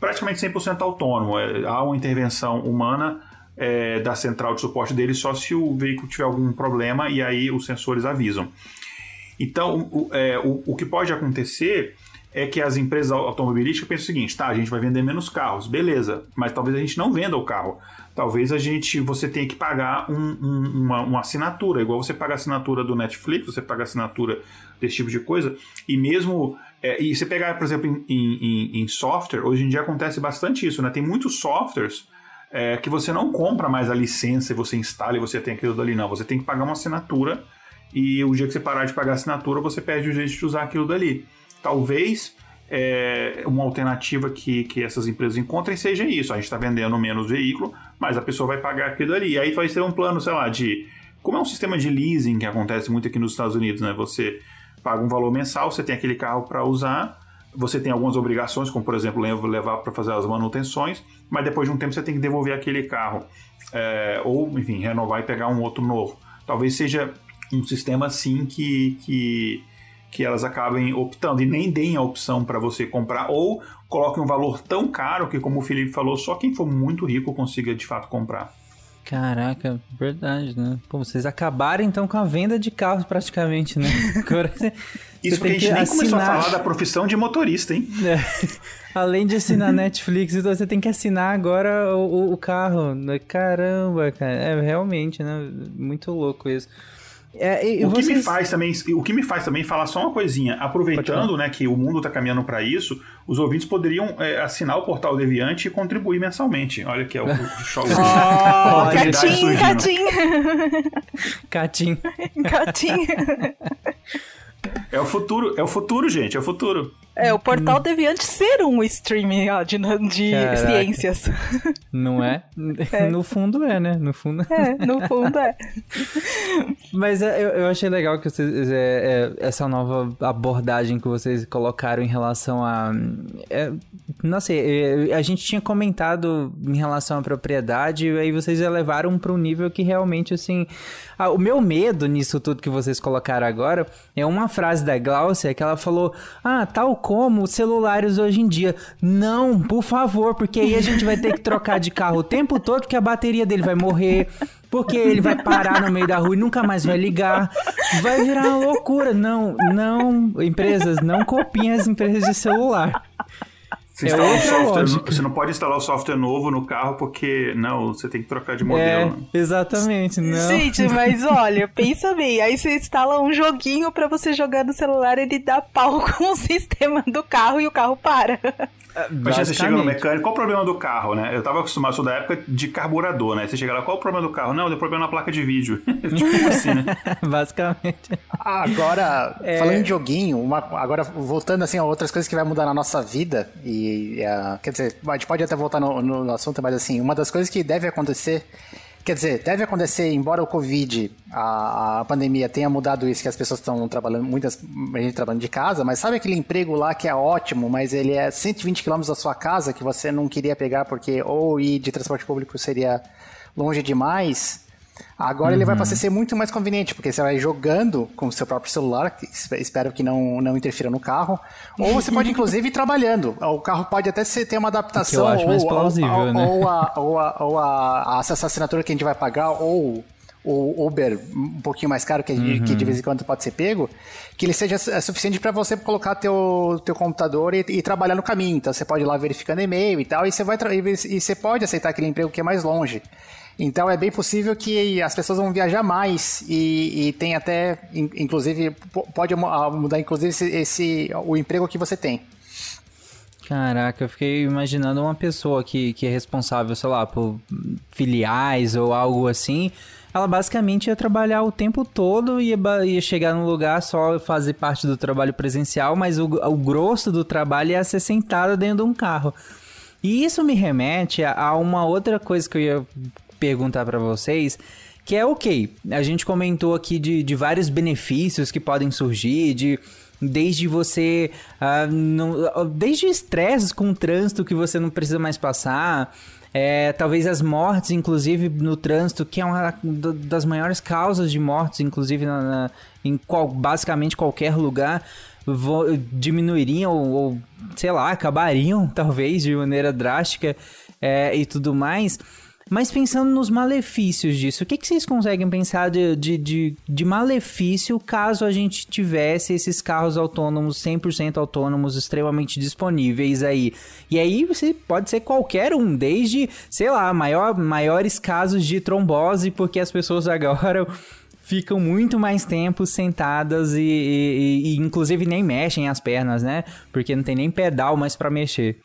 praticamente 100% autônomo. É, há uma intervenção humana é, da central de suporte dele só se o veículo tiver algum problema e aí os sensores avisam. Então, o, é, o, o que pode acontecer é que as empresas automobilísticas pensam o seguinte, tá, a gente vai vender menos carros, beleza, mas talvez a gente não venda o carro. Talvez a gente, você tenha que pagar um- um- uma, uma assinatura, igual você paga a assinatura do Netflix, você paga a assinatura desse tipo de coisa, e mesmo, é, e você pegar, por exemplo, em, em- em software, hoje em dia acontece bastante isso, né? Tem muitos softwares é, que você não compra mais a licença e você instala e você tem aquilo dali, não. Você tem que pagar uma assinatura e o dia que você parar de pagar a assinatura, você perde o jeito de usar aquilo dali. Talvez é, uma alternativa que, que essas empresas encontrem seja isso. A gente está vendendo menos veículo, mas a pessoa vai pagar aquilo ali. Aí vai ser um plano, sei lá, de. Como é um sistema de leasing que acontece muito aqui nos Estados Unidos, né? Você paga um valor mensal, você tem aquele carro para usar, você tem algumas obrigações, como por exemplo lev- levar para fazer as manutenções, mas depois de um tempo você tem que devolver aquele carro. É, ou, enfim, renovar e pegar um outro novo. Talvez seja um sistema assim que, que, que elas acabem optando e nem deem a opção para você comprar ou coloquem um valor tão caro que, como o Felipe falou, só quem for muito rico consiga de fato comprar. Caraca, verdade, né? Pô, vocês acabaram então com a venda de carros praticamente, né? [laughs] Agora Isso porque a gente nem começou a assinar- falar da profissão de motorista, hein? É. Além de assinar [laughs] Netflix, então você tem que assinar agora o, o- o carro. Caramba, cara. É realmente, né? Muito louco isso. É, e, e o que me vocês- faz também, o que me faz também falar só uma coisinha, aproveitando, né, que o mundo está caminhando para isso, os ouvintes poderiam é, assinar o portal Deviante e contribuir mensalmente. Olha que é o, o show. Oh, Catim, surgindo. Catim. Catim, Catim. É o futuro, é o futuro, gente, é o futuro. É, o portal Deviante ser um streaming ó, de, de Caraca. ciências. [laughs] Não é? No fundo é, né? No fundo É, no fundo é. [laughs] Mas é, eu, eu achei legal que vocês, é, é, essa nova abordagem que vocês colocaram em relação a. É, não sei, é, a gente tinha comentado em relação à propriedade, e aí vocês elevaram para um nível que realmente, assim. ah, o meu medo nisso tudo que vocês colocaram agora é uma frase da Glaucia que ela falou: Ah, tal como os celulares hoje em dia. Não, por favor, porque aí a gente vai ter que trocar de carro o tempo todo, porque a bateria dele vai morrer. Porque ele vai parar no meio da rua e nunca mais vai ligar. Vai virar uma loucura. Não, não, empresas, não copiem as empresas de celular. Você, É um software, lógica. você não pode instalar o software novo no carro porque, não, você tem que trocar de É, modelo. exatamente, não. Gente, mas [laughs] olha, pensa bem. Aí você instala um joguinho pra você jogar no celular, ele dá pau [laughs] com o sistema do carro e o carro para. Imagina, você chega no mecânico, qual o problema do carro, né? Eu tava acostumado, sou da época de carburador, né? Você chega lá, qual o problema do carro? Não, deu problema na placa de vídeo. [laughs] tipo assim, né? Basicamente. Agora, É. falando de joguinho, uma- agora voltando assim a outras coisas que vai mudar na nossa vida, e eh, quer dizer, a gente pode até voltar no, no assunto, mas assim, uma das coisas que deve acontecer, quer dizer, deve acontecer, embora o Covid, a, a pandemia tenha mudado isso, que as pessoas estão trabalhando, muitas gente trabalhando de casa, mas sabe aquele emprego lá que é ótimo, mas ele é 120 quilômetros da sua casa, que você não queria pegar porque ou ir de transporte público seria longe demais, Agora ele vai passar a ser muito mais conveniente, porque você vai jogando com o seu próprio celular, que espe- espero que não, não interfira no carro, ou você pode [laughs] inclusive ir trabalhando. O carro pode até ser, ter uma adaptação, que eu acho mais ou, plausível, ou, né? ou, a, ou, a, ou a, essa assinatura que a gente vai pagar, ou o Uber um pouquinho mais caro, que, Uhum. que de vez em quando pode ser pego, que ele seja su- suficiente para você colocar teu, teu computador e, e trabalhar no caminho. Então você pode ir lá verificando e-mail e tal, e você, vai e você pode aceitar aquele emprego que é mais longe. Então é bem possível que as pessoas vão viajar mais e, e tem até, in- inclusive, po- pode ah, mudar inclusive esse, esse- o emprego que você tem. Caraca, eu fiquei imaginando uma pessoa que, que é responsável, sei lá, por filiais ou algo assim. Ela basicamente ia trabalhar o tempo todo, ia, ia chegar num lugar só fazer parte do trabalho presencial, mas o, o grosso do trabalho ia ser sentado dentro de um carro. E isso me remete a, a uma outra coisa que eu ia perguntar pra vocês, que é ok, a gente comentou aqui de, de vários benefícios que podem surgir, de desde você ah, não- desde estresses com o trânsito que você não precisa mais passar é, talvez as mortes inclusive no trânsito que é uma da- das maiores causas de mortes inclusive na, na- em qual, basicamente qualquer lugar vo- diminuiriam ou, ou, sei lá acabariam [laughs] talvez de maneira drástica é, e tudo mais mas pensando nos malefícios disso, o que, que vocês conseguem pensar de, de, de, de malefício caso a gente tivesse esses carros autônomos, 100% autônomos, extremamente disponíveis aí? E aí você pode ser qualquer um, desde, sei lá, maior, maiores casos de trombose, porque as pessoas agora [laughs] ficam muito mais tempo sentadas e, e- e, inclusive nem mexem as pernas, né? Porque não tem nem pedal mais para mexer.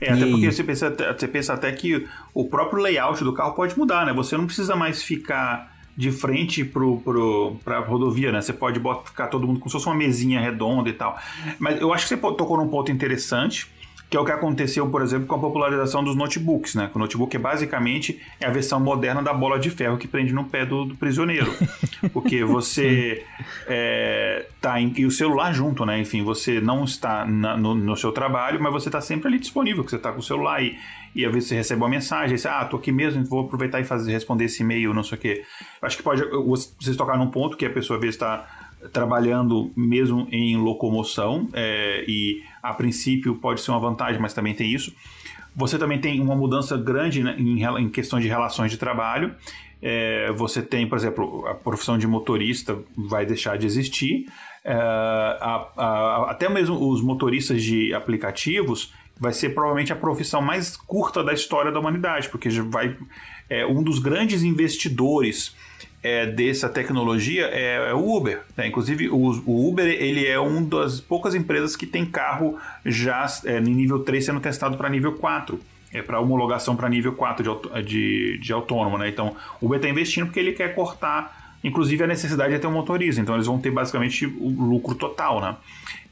É, até E- porque você pensa, até- você pensa até que o próprio layout do carro pode mudar, né? Você não precisa mais ficar de frente pro, pro, pra rodovia, né? Você pode botar, ficar todo mundo como se fosse uma mesinha redonda e tal. Mas eu acho que você tocou num ponto interessante, que é o que aconteceu, por exemplo, com a popularização dos notebooks, né? O notebook é basicamente é a versão moderna da bola de ferro que prende no pé do, do prisioneiro. [laughs] Porque você é, tá em, e o celular junto, né? Enfim, você não está na- no, no seu trabalho, mas você está sempre ali disponível, que você está com o celular e, e às vezes você recebe uma mensagem, você, ah, tô aqui mesmo, vou aproveitar e fazer, responder esse e-mail, não sei o quê. Acho que pode, vocês tocaram num ponto que a pessoa às vezes está trabalhando mesmo em locomoção, é, e a princípio pode ser uma vantagem, mas também tem isso. Você também tem uma mudança grande né, em, em questões de relações de trabalho. É, você tem, por exemplo, a profissão de motorista vai deixar de existir. É, a- a- até mesmo os motoristas de aplicativos vai ser provavelmente a profissão mais curta da história da humanidade, porque vai é, um dos grandes investidores é, dessa tecnologia é, é o Uber. né? Inclusive, o, o Uber ele é uma das poucas empresas que tem carro já é, em nível 3 sendo testado para nível 4. É para homologação para nível 4 de, de, de autônomo. Né? Então, o Uber está investindo porque ele quer cortar, inclusive, a necessidade de ter um motorista. Então, eles vão ter basicamente o lucro total. Né?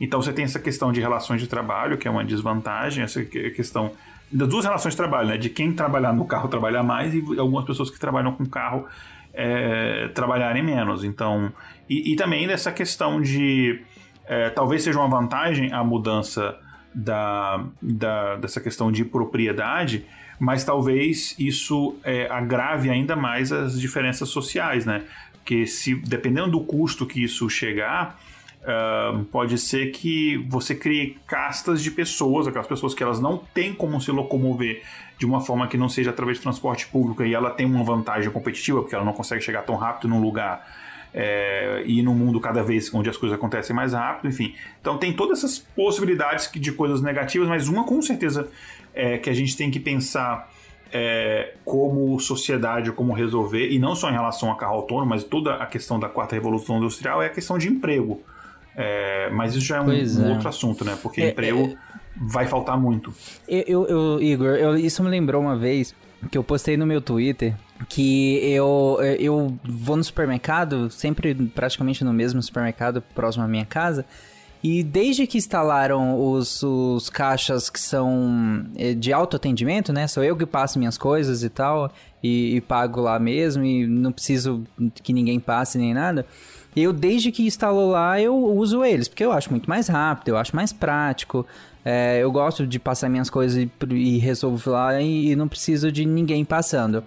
Então, você tem essa questão de relações de trabalho, que é uma desvantagem, essa que- questão das duas relações de trabalho, né? de quem trabalhar no carro trabalhar mais e algumas pessoas que trabalham com carro é, trabalharem menos. Então, e, e também dessa questão de é, talvez seja uma vantagem a mudança da, da- dessa questão de propriedade, mas talvez isso é, agrave ainda mais as diferenças sociais, né? Porque se dependendo do custo que isso chegar, ah, pode ser que você crie castas de pessoas, aquelas pessoas que elas não têm como se locomover de uma forma que não seja através de transporte público e ela tem uma vantagem competitiva porque ela não consegue chegar tão rápido num lugar é, e num mundo cada vez onde as coisas acontecem mais rápido, enfim. Então tem todas essas possibilidades de coisas negativas, mas uma com certeza é, que a gente tem que pensar é, como sociedade, como resolver, e não só em relação a carro autônomo, mas toda a questão da quarta revolução industrial é a questão de emprego. É, mas isso já é um, Pois um é. outro assunto, né? Porque É, emprego vai faltar muito. Eu, eu- Igor, eu- isso me lembrou uma vez que eu postei no meu Twitter que eu, eu vou no supermercado, sempre praticamente no mesmo supermercado próximo à minha casa, e desde que instalaram os, os caixas que são de autoatendimento, né? Sou eu que passo minhas coisas e tal, e, e pago lá mesmo, e não preciso que ninguém passe nem nada. Eu, desde que instalou lá, eu uso eles, porque eu acho muito mais rápido, eu acho mais prático. É, eu gosto de passar minhas coisas e, e resolvo lá e, e não preciso de ninguém passando.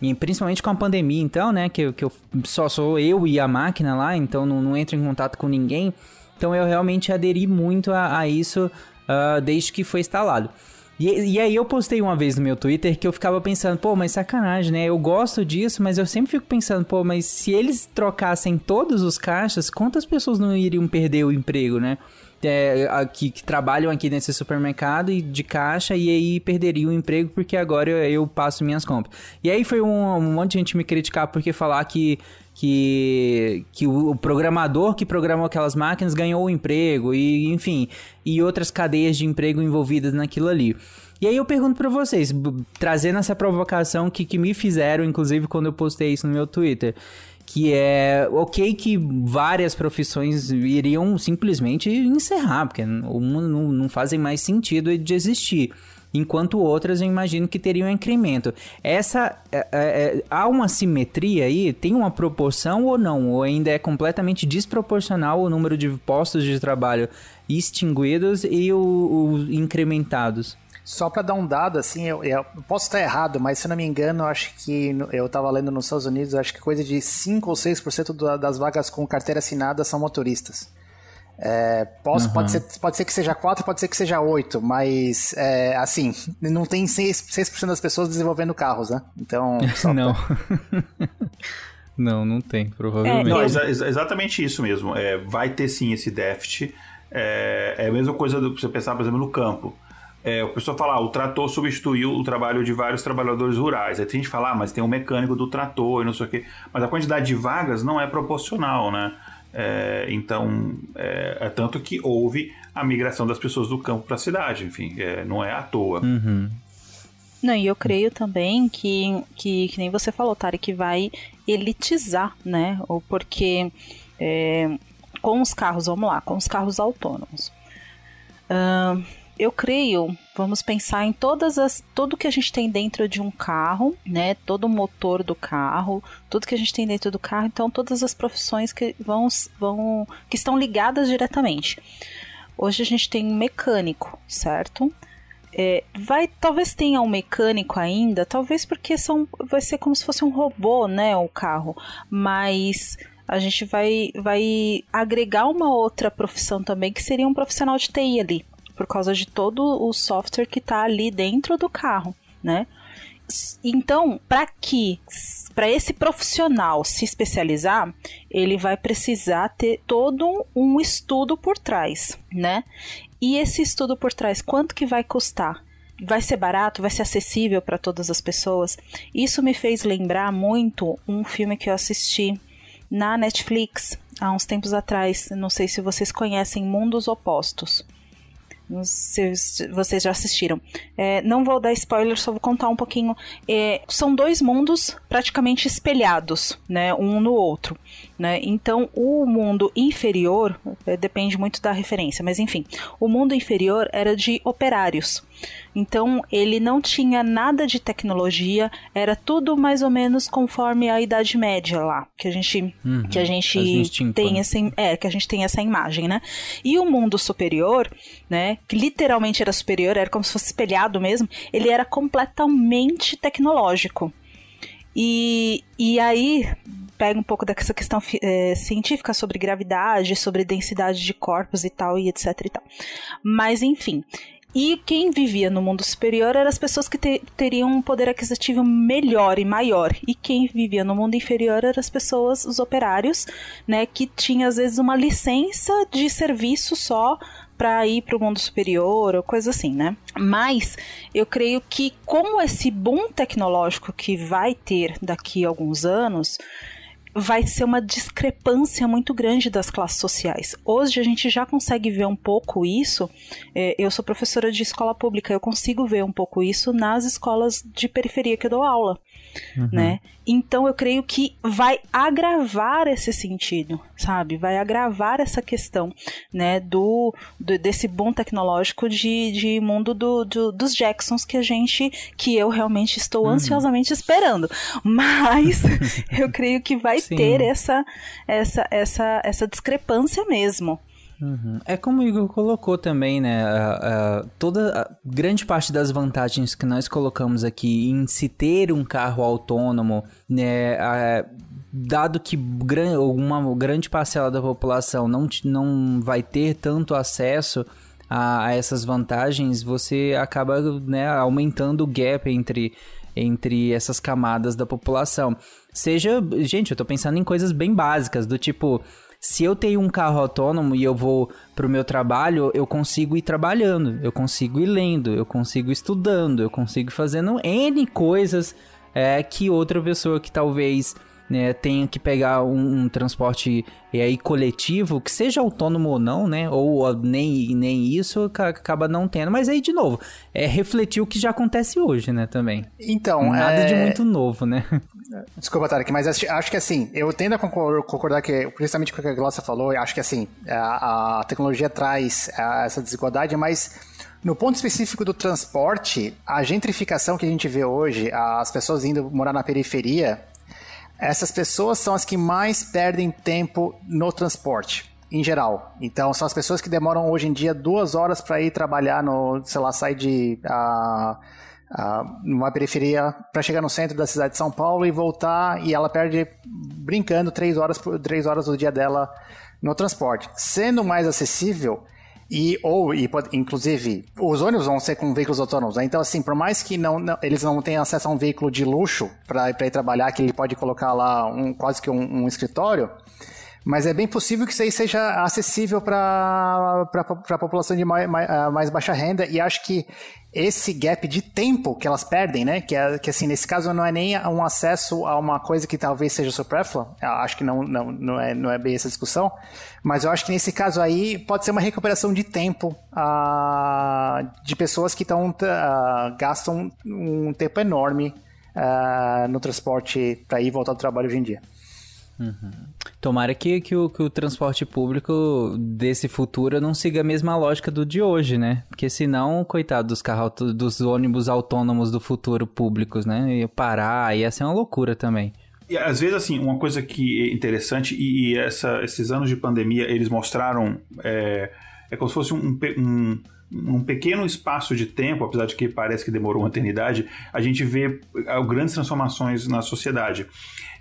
E principalmente com a pandemia, então, né? Que, que eu só sou eu e a máquina lá, então não, não entro em contato com ninguém. Então eu realmente aderi muito a, a isso ah, desde que foi instalado. E, e aí eu postei uma vez no meu Twitter que eu ficava pensando, pô, mas sacanagem, né? Eu gosto disso, mas eu sempre fico pensando, pô, mas se eles trocassem todos os caixas, quantas pessoas não iriam perder o emprego, né? É, aqui, que trabalham aqui nesse supermercado e de caixa e aí perderiam o emprego porque agora eu, eu passo minhas compras. E aí foi um, um monte de gente me criticar porque falar que que, que o, o programador que programou aquelas máquinas ganhou o emprego e enfim, e outras cadeias de emprego envolvidas naquilo ali. E aí eu pergunto pra vocês, trazendo essa provocação que, que me fizeram, inclusive quando eu postei isso no meu Twitter, que é ok que várias profissões iriam simplesmente encerrar, porque não, não, não fazem mais sentido de existir. Enquanto outras eu imagino que teriam incremento. Essa é, é, é, há uma simetria aí? Tem uma proporção ou não? Ou ainda é completamente desproporcional o número de postos de trabalho extinguidos e o, o incrementados? Só para dar um dado, assim, eu, eu posso estar errado, mas se não me engano, acho que eu estava lendo nos Estados Unidos, acho que coisa de 5 ou 6% da- das vagas com carteira assinada são motoristas. É, posso, Uhum. pode, ser, pode ser que seja 4, pode ser que seja 8, mas é, assim, não tem 6%, 6 das pessoas desenvolvendo carros, né? Então, [laughs] não. [laughs] não, não tem, provavelmente. Não, exa- exa- exatamente isso mesmo. É, vai ter sim esse déficit. É, é a mesma coisa do você pensar, por exemplo, no campo. É, o pessoal fala, ah, o trator substituiu o trabalho de vários trabalhadores rurais. Aí tem gente que fala, ah, mas tem um mecânico do trator e não sei o quê. Mas a quantidade de vagas não é proporcional, né? É, então, é, é tanto que houve a migração das pessoas do campo para a cidade. Enfim, é, não é à toa. Uhum. Não, e eu creio também que, que, que nem você falou, Tari, que vai elitizar, né? Ou porque é, com os carros, vamos lá, com os carros autônomos. Ahn, eu creio, vamos pensar em todas as, tudo que a gente tem dentro de um carro, né? Todo o motor do carro, tudo que a gente tem dentro do carro, então todas as profissões que vão, vão que estão ligadas diretamente. Hoje a gente tem um mecânico, certo? É, vai, talvez tenha um mecânico ainda, talvez porque são, vai ser como se fosse um robô, né, o carro. Mas a gente vai, vai agregar uma outra profissão também, que seria um profissional de TI ali, por causa de todo o software que está ali dentro do carro, né? Então, para que para esse profissional se especializar, ele vai precisar ter todo um estudo por trás, né? E esse estudo por trás, quanto que vai custar? Vai ser barato? Vai ser acessível para todas as pessoas? Isso me fez lembrar muito um filme que eu assisti na Netflix há uns tempos atrás. Não sei se vocês conhecem Mundos Opostos. Se vocês já assistiram. É, não vou dar spoiler, só vou contar um pouquinho. É, são dois mundos praticamente espelhados, né, um no outro. Né? Então, o mundo inferior é, depende muito da referência, mas enfim, o mundo inferior era de operários. Então, ele não tinha nada de tecnologia, era tudo mais ou menos conforme a Idade Média lá, que a gente, Uhum, que a gente tem essa, é, que a gente tem essa imagem, né? E o mundo superior, né, que literalmente era superior, era como se fosse espelhado mesmo, ele era completamente tecnológico. E, e aí pega um pouco dessa questão eh, científica sobre gravidade, sobre densidade de corpos e tal, e etc e tal. Mas enfim. E quem vivia no mundo superior eram as pessoas que te- teriam um poder aquisitivo melhor e maior. E quem vivia no mundo inferior eram as pessoas, os operários, né, que tinham às vezes uma licença de serviço só para ir para o mundo superior ou coisa assim, né? Mas eu creio que como esse boom tecnológico que vai ter daqui a alguns anos vai ser uma discrepância muito grande das classes sociais. Hoje a gente já consegue ver um pouco isso. É, eu sou professora de escola pública, eu consigo ver um pouco isso nas escolas de periferia que eu dou aula né? Então eu creio que vai agravar esse sentido, sabe? Vai agravar essa questão, né? Do, do- desse bom tecnológico de, de mundo do, do- dos Jacksons que a gente, que eu realmente estou ansiosamente esperando. Mas [laughs] eu creio que vai Sim. ter essa, essa, essa, essa discrepância mesmo. Uhum. É como o Igor colocou também, né? toda a grande parte das vantagens que nós colocamos aqui em se ter um carro autônomo, né? dado que gran- uma grande parcela da população não, não vai ter tanto acesso a, a essas vantagens, você acaba né, aumentando o gap entre, entre essas camadas da população. Seja, gente, eu tô pensando em coisas bem básicas, do tipo, se eu tenho um carro autônomo e eu vou pro meu trabalho, eu consigo ir trabalhando, eu consigo ir lendo, eu consigo ir estudando, eu consigo ir fazendo N coisas é, que outra pessoa que talvez né, tenha que pegar um, um transporte é, aí coletivo, que seja autônomo ou não, né? Ou nem, nem isso ca- acaba não tendo. Mas aí, de novo, é refletir o que já acontece hoje, né? Também. Então, Nada é... de muito novo, né? Desculpa, Tarek, mas acho, que assim, eu tendo a concor- concordar que, principalmente com o que a Glaucia falou, acho que assim, a, a tecnologia traz a, essa desigualdade, mas no ponto específico do transporte, a gentrificação que a gente vê hoje, as pessoas indo morar na periferia, essas pessoas são as que mais perdem tempo no transporte. Em geral. Então, são as pessoas que demoram hoje em dia duas horas para ir trabalhar no, sei lá, sair de. ah, numa periferia para chegar no centro da cidade de São Paulo e voltar e ela perde brincando três horas três horas do dia dela no transporte, sendo mais acessível e ou e pode- inclusive os ônibus vão ser com veículos autônomos, né? então assim por mais que não, não- eles não tenham acesso a um veículo de luxo para ir trabalhar que ele pode colocar lá um quase que um, um escritório mas é bem possível que isso aí seja acessível para a população de mai- mai- ah, mais, baixa renda, e acho que esse gap de tempo que elas perdem, né? Que, é, que assim, nesse caso não é nem um acesso a uma coisa que talvez seja supérflua, acho que não, não, não, é, não é bem essa discussão, mas eu acho que nesse caso aí pode ser uma recuperação de tempo ah, de pessoas que tão, ah, gastam um tempo enorme ah, no transporte para ir e voltar do trabalho hoje em dia. Tomara que, que, o, que o transporte público desse futuro não siga a mesma lógica do de hoje, né? Porque senão, coitado dos carros, dos ônibus autônomos do futuro públicos, né? Ia parar, ia ser uma loucura também. E às vezes, assim, uma coisa que é interessante, e, e essa, esses anos de pandemia, eles mostraram. É, é como se fosse um, um, num pequeno espaço de tempo, apesar de que parece que demorou uma eternidade, a gente vê ah, grandes transformações na sociedade.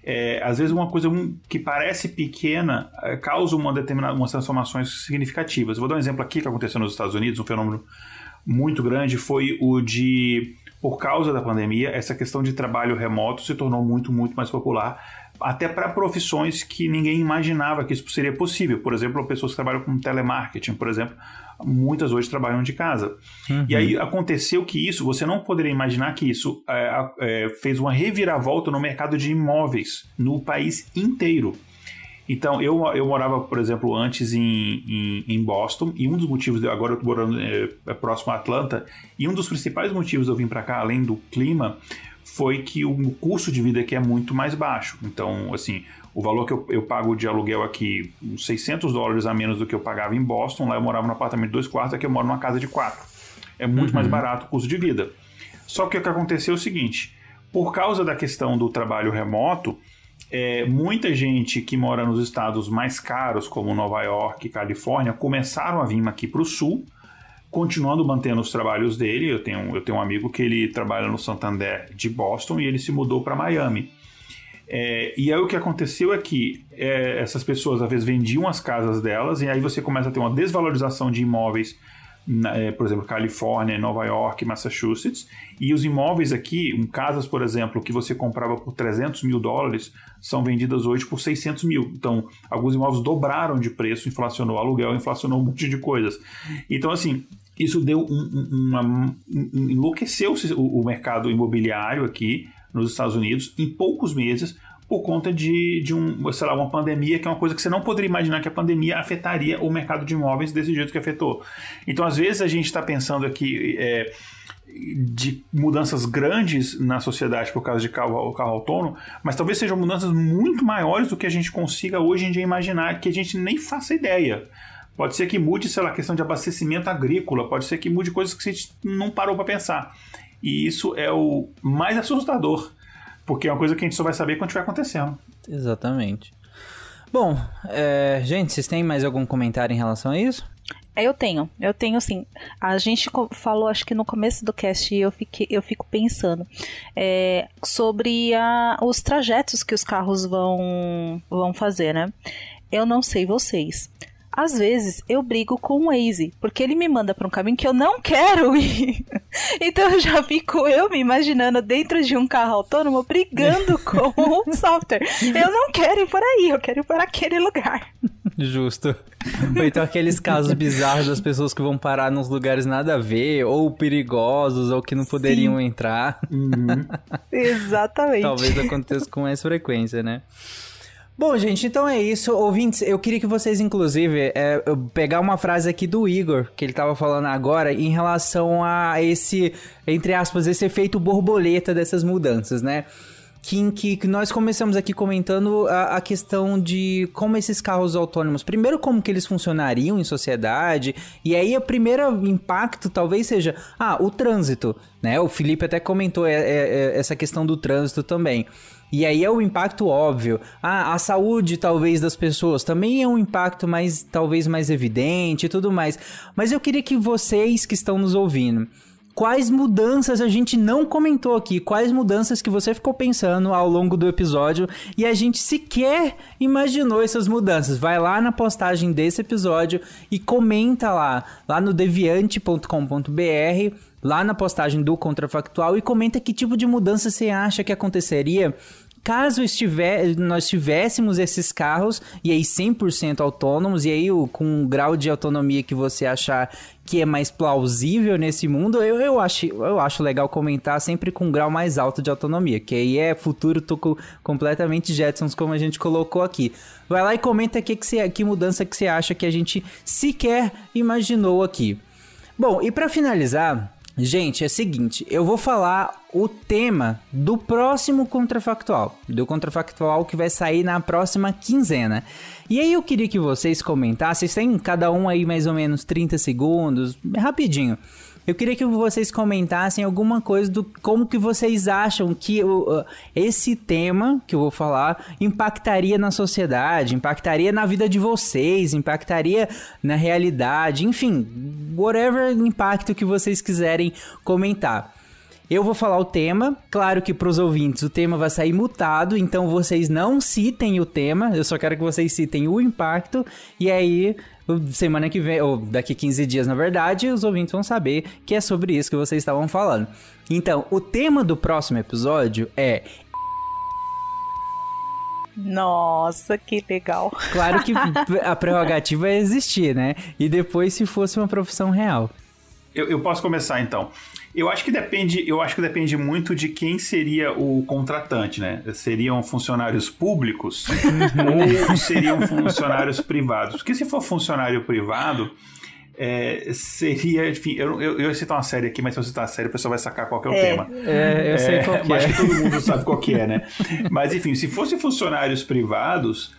É, às vezes uma coisa que parece pequena é, causa uma determinada, umas transformações significativas. Vou dar um exemplo aqui que aconteceu nos Estados Unidos, um fenômeno muito grande foi o de, por causa da pandemia, essa questão de trabalho remoto se tornou muito, muito mais popular até para profissões que ninguém imaginava que isso seria possível. Por exemplo, pessoas que trabalham com telemarketing, por exemplo, muitas hoje trabalham de casa. Uhum. E aí aconteceu que isso, você não poderia imaginar que isso é, é, fez uma reviravolta no mercado de imóveis no país inteiro. Então, eu, eu morava, por exemplo, antes em, em, em Boston, e um dos motivos, de, agora eu estou morando é, é, próximo a Atlanta, e um dos principais motivos de eu vir para cá, além do clima, foi que o custo de vida aqui é muito mais baixo. Então, assim, o valor que eu, eu pago de aluguel aqui, uns 600 dólares a menos do que eu pagava em Boston. Lá eu morava num apartamento de dois quartos, aqui eu moro numa casa de quatro. É muito Uhum. mais barato o custo de vida. Só que o que aconteceu é o seguinte: por causa da questão do trabalho remoto, é, muita gente que mora nos estados mais caros, como Nova York e Califórnia, começaram a vir aqui para o sul, continuando mantendo os trabalhos dele. Eu tenho, eu tenho um amigo que ele trabalha no Santander de Boston e ele se mudou para Miami. É, e aí o que aconteceu é que é, essas pessoas às vezes vendiam as casas delas e aí você começa a ter uma desvalorização de imóveis, na- é, por exemplo, Califórnia, Nova York, Massachusetts, e os imóveis aqui, um, casas, por exemplo, que você comprava por 300 mil dólares, são vendidas hoje por 600 mil. Então, alguns imóveis dobraram de preço, inflacionou aluguel, inflacionou um monte de coisas. Então, assim, isso deu um, um- uma, um- enlouqueceu o, o mercado imobiliário aqui nos Estados Unidos em poucos meses por conta de, de um, sei lá, uma pandemia, que é uma coisa que você não poderia imaginar que a pandemia afetaria o mercado de imóveis desse jeito que afetou. Então, às vezes, a gente está pensando aqui é, de mudanças grandes na sociedade por causa de carro, carro autônomo, mas talvez sejam mudanças muito maiores do que a gente consiga hoje em dia imaginar, que a gente nem faça ideia. Pode ser que mude, sei lá, a questão de abastecimento agrícola, pode ser que mude coisas que a gente não parou para pensar. E isso é o mais assustador, porque é uma coisa que a gente só vai saber quando estiver acontecendo. Exatamente. Bom, é, gente, vocês têm mais algum comentário em relação a isso? É, Eu tenho, eu tenho sim. A gente falou, acho que no começo do cast, e eu, fiquei, eu fico pensando é, sobre a- os trajetos que os carros vão, vão fazer, né? Eu não sei vocês. Às vezes eu brigo com o Waze, porque ele me manda para um caminho que eu não quero [laughs] ir. Então eu já fico eu me imaginando dentro de um carro autônomo brigando [laughs] com o software. Eu não quero ir por aí, eu quero ir por aquele lugar. Justo. Ou então aqueles casos bizarros das pessoas que vão parar nos lugares nada a ver, ou perigosos, ou que não poderiam entrar. [laughs] Exatamente. Talvez aconteça com mais frequência, né? Bom, gente, então é isso. Ouvintes, eu queria que vocês, inclusive, é, pegar uma frase aqui do Igor, que ele tava falando agora, em relação a esse, entre aspas, esse efeito borboleta dessas mudanças, né? Que, que nós começamos aqui comentando a, a questão de como esses carros autônomos, primeiro como que eles funcionariam em sociedade, e aí o primeiro impacto talvez seja, ah, o trânsito, né? O Felipe até comentou é, é, é, essa questão do trânsito também. E aí é o impacto óbvio. Ah, a saúde talvez das pessoas também é um impacto mais talvez mais evidente e tudo mais. Mas eu queria que vocês que estão nos ouvindo, quais mudanças a gente não comentou aqui? Quais mudanças que você ficou pensando ao longo do episódio e a gente sequer imaginou essas mudanças? Vai lá na postagem desse episódio e comenta lá, lá no deviante.com.br lá na postagem do Contrafactual e comenta que tipo de mudança você acha que aconteceria caso estiver, nós tivéssemos esses carros e aí 100% autônomos e aí o, com um grau de autonomia que você achar que é mais plausível nesse mundo, eu, eu, acho, eu acho legal comentar sempre com um grau mais alto de autonomia, que aí é futuro tô com completamente Jetsons como a gente colocou aqui. Vai lá e comenta que, que, você, que mudança que você acha que a gente sequer imaginou aqui. Bom, e para finalizar, Gente, é o seguinte, eu vou falar o tema do próximo contrafactual, do contrafactual que vai sair na próxima quinzena. E aí eu queria que vocês comentassem, vocês têm cada um aí mais ou menos 30 segundos, rapidinho, Eu queria que vocês comentassem alguma coisa do como que vocês acham que esse tema que eu vou falar impactaria na sociedade, impactaria na vida de vocês, impactaria na realidade, enfim, whatever impacto que vocês quiserem comentar. Eu vou falar o tema, claro que para os ouvintes o tema vai sair mutado, então vocês não citem o tema, eu só quero que vocês citem o impacto, e aí semana que vem, ou daqui 15 dias na verdade, os ouvintes vão saber que é sobre isso que vocês estavam falando. Então, o tema do próximo episódio é Nossa, que legal. Claro que [laughs] a prerrogativa é existir, né? E depois se fosse uma profissão real. Eu, eu posso começar então. Eu acho que depende, eu acho que depende muito de quem seria o contratante, né? Seriam funcionários públicos ou seriam funcionários privados? Porque se for funcionário privado, é, seria, enfim, eu, eu, eu ia citar uma série aqui, mas se eu citar a série, o pessoal vai sacar qual é o É, tema. é, eu sei qual que mas é. que todo mundo sabe qual que é, né? Mas enfim, se fosse funcionários privados,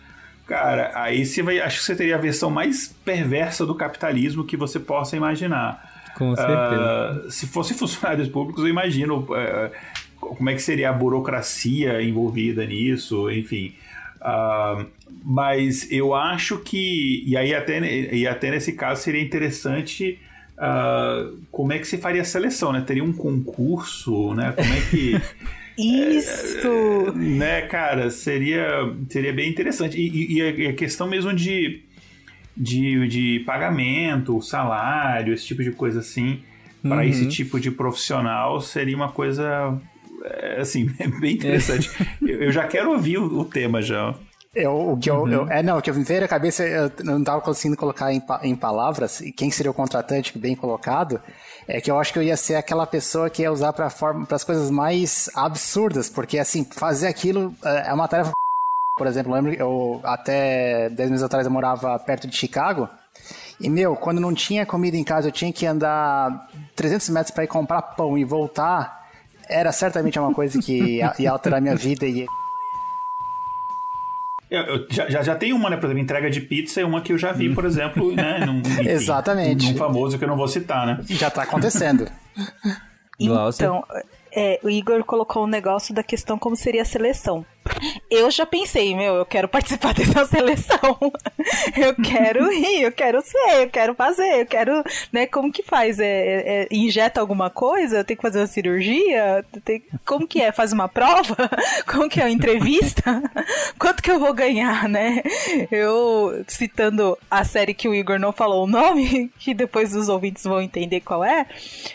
cara, aí você vai, acho que você teria a versão mais perversa do capitalismo que você possa imaginar. Com certeza. Ah, se fosse [laughs] funcionários públicos, eu imagino eh, como é que seria a burocracia envolvida nisso, enfim. Ah, mas eu acho que. E aí, até, e até nesse caso, seria interessante. ah, como é que se faria a seleção, né? Teria um concurso, né? Como é que. [laughs] Isso! né, cara, seria, seria bem interessante. E, e- e a questão mesmo de, de, de pagamento, salário, esse tipo de coisa assim, para Uhum. esse tipo de profissional seria uma coisa, é, assim, [laughs] bem interessante. eu, eu já quero ouvir o, o tema já. Eu, o que eu, eu- é, não, o que eu me veio na cabeça, eu não estava conseguindo colocar em, em palavras, e quem seria o contratante bem colocado, é que eu acho que eu ia ser aquela pessoa que ia usar para as coisas mais absurdas, porque assim, fazer aquilo é é uma tarefa. Por exemplo, eu lembro, eu até 10 meses atrás eu morava perto de Chicago, e meu, quando não tinha comida em casa, eu tinha que andar 300 metros para ir comprar pão e voltar, era certamente uma coisa que ia, ia alterar minha vida e Eu, eu já, já, tem uma, né? Por exemplo, entrega de pizza é uma que eu já vi, por exemplo, né? [laughs] Num, enfim, Exatamente. Num famoso que eu não vou citar, né? já tá acontecendo. [laughs] Então, é, o Igor colocou o negócio da questão como seria a seleção. Eu já pensei, meu, eu quero participar [laughs] dessa seleção. Eu quero ir, eu quero ser, eu quero fazer, eu quero, né, como que faz? É, é- é- injeta alguma coisa? Eu tenho que fazer uma cirurgia? Tem- como que é? Faz uma prova? [laughs] Como que é uma entrevista? [laughs] Quanto que eu vou ganhar, né? Eu, citando a série que o Igor não falou o nome, que depois os ouvintes vão entender qual é,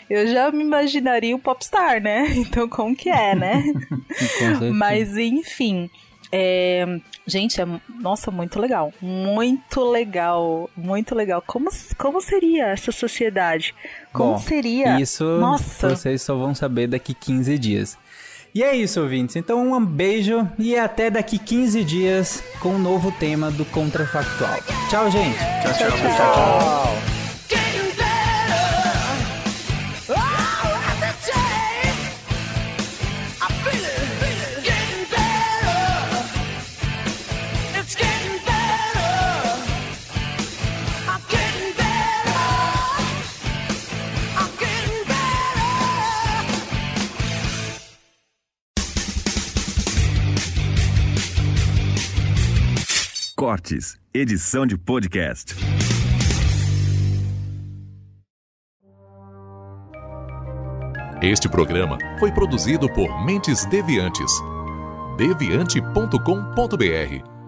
eu já me imaginaria um popstar, né? Então como que é, né? Mas enfim. É, gente, é, nossa, muito legal. Muito legal. Muito legal. Como, como seria essa sociedade? Como Bom, seria? Isso Nossa. vocês só vão saber daqui 15 dias. E é isso, ouvintes. Então, um beijo e até daqui 15 dias com um novo tema do Contrafactual. Tchau, gente. Tchau, tchau, pessoal. Getting Cortes, edição de podcast. Este programa foi produzido por Mentes Deviantes. deviante.com.br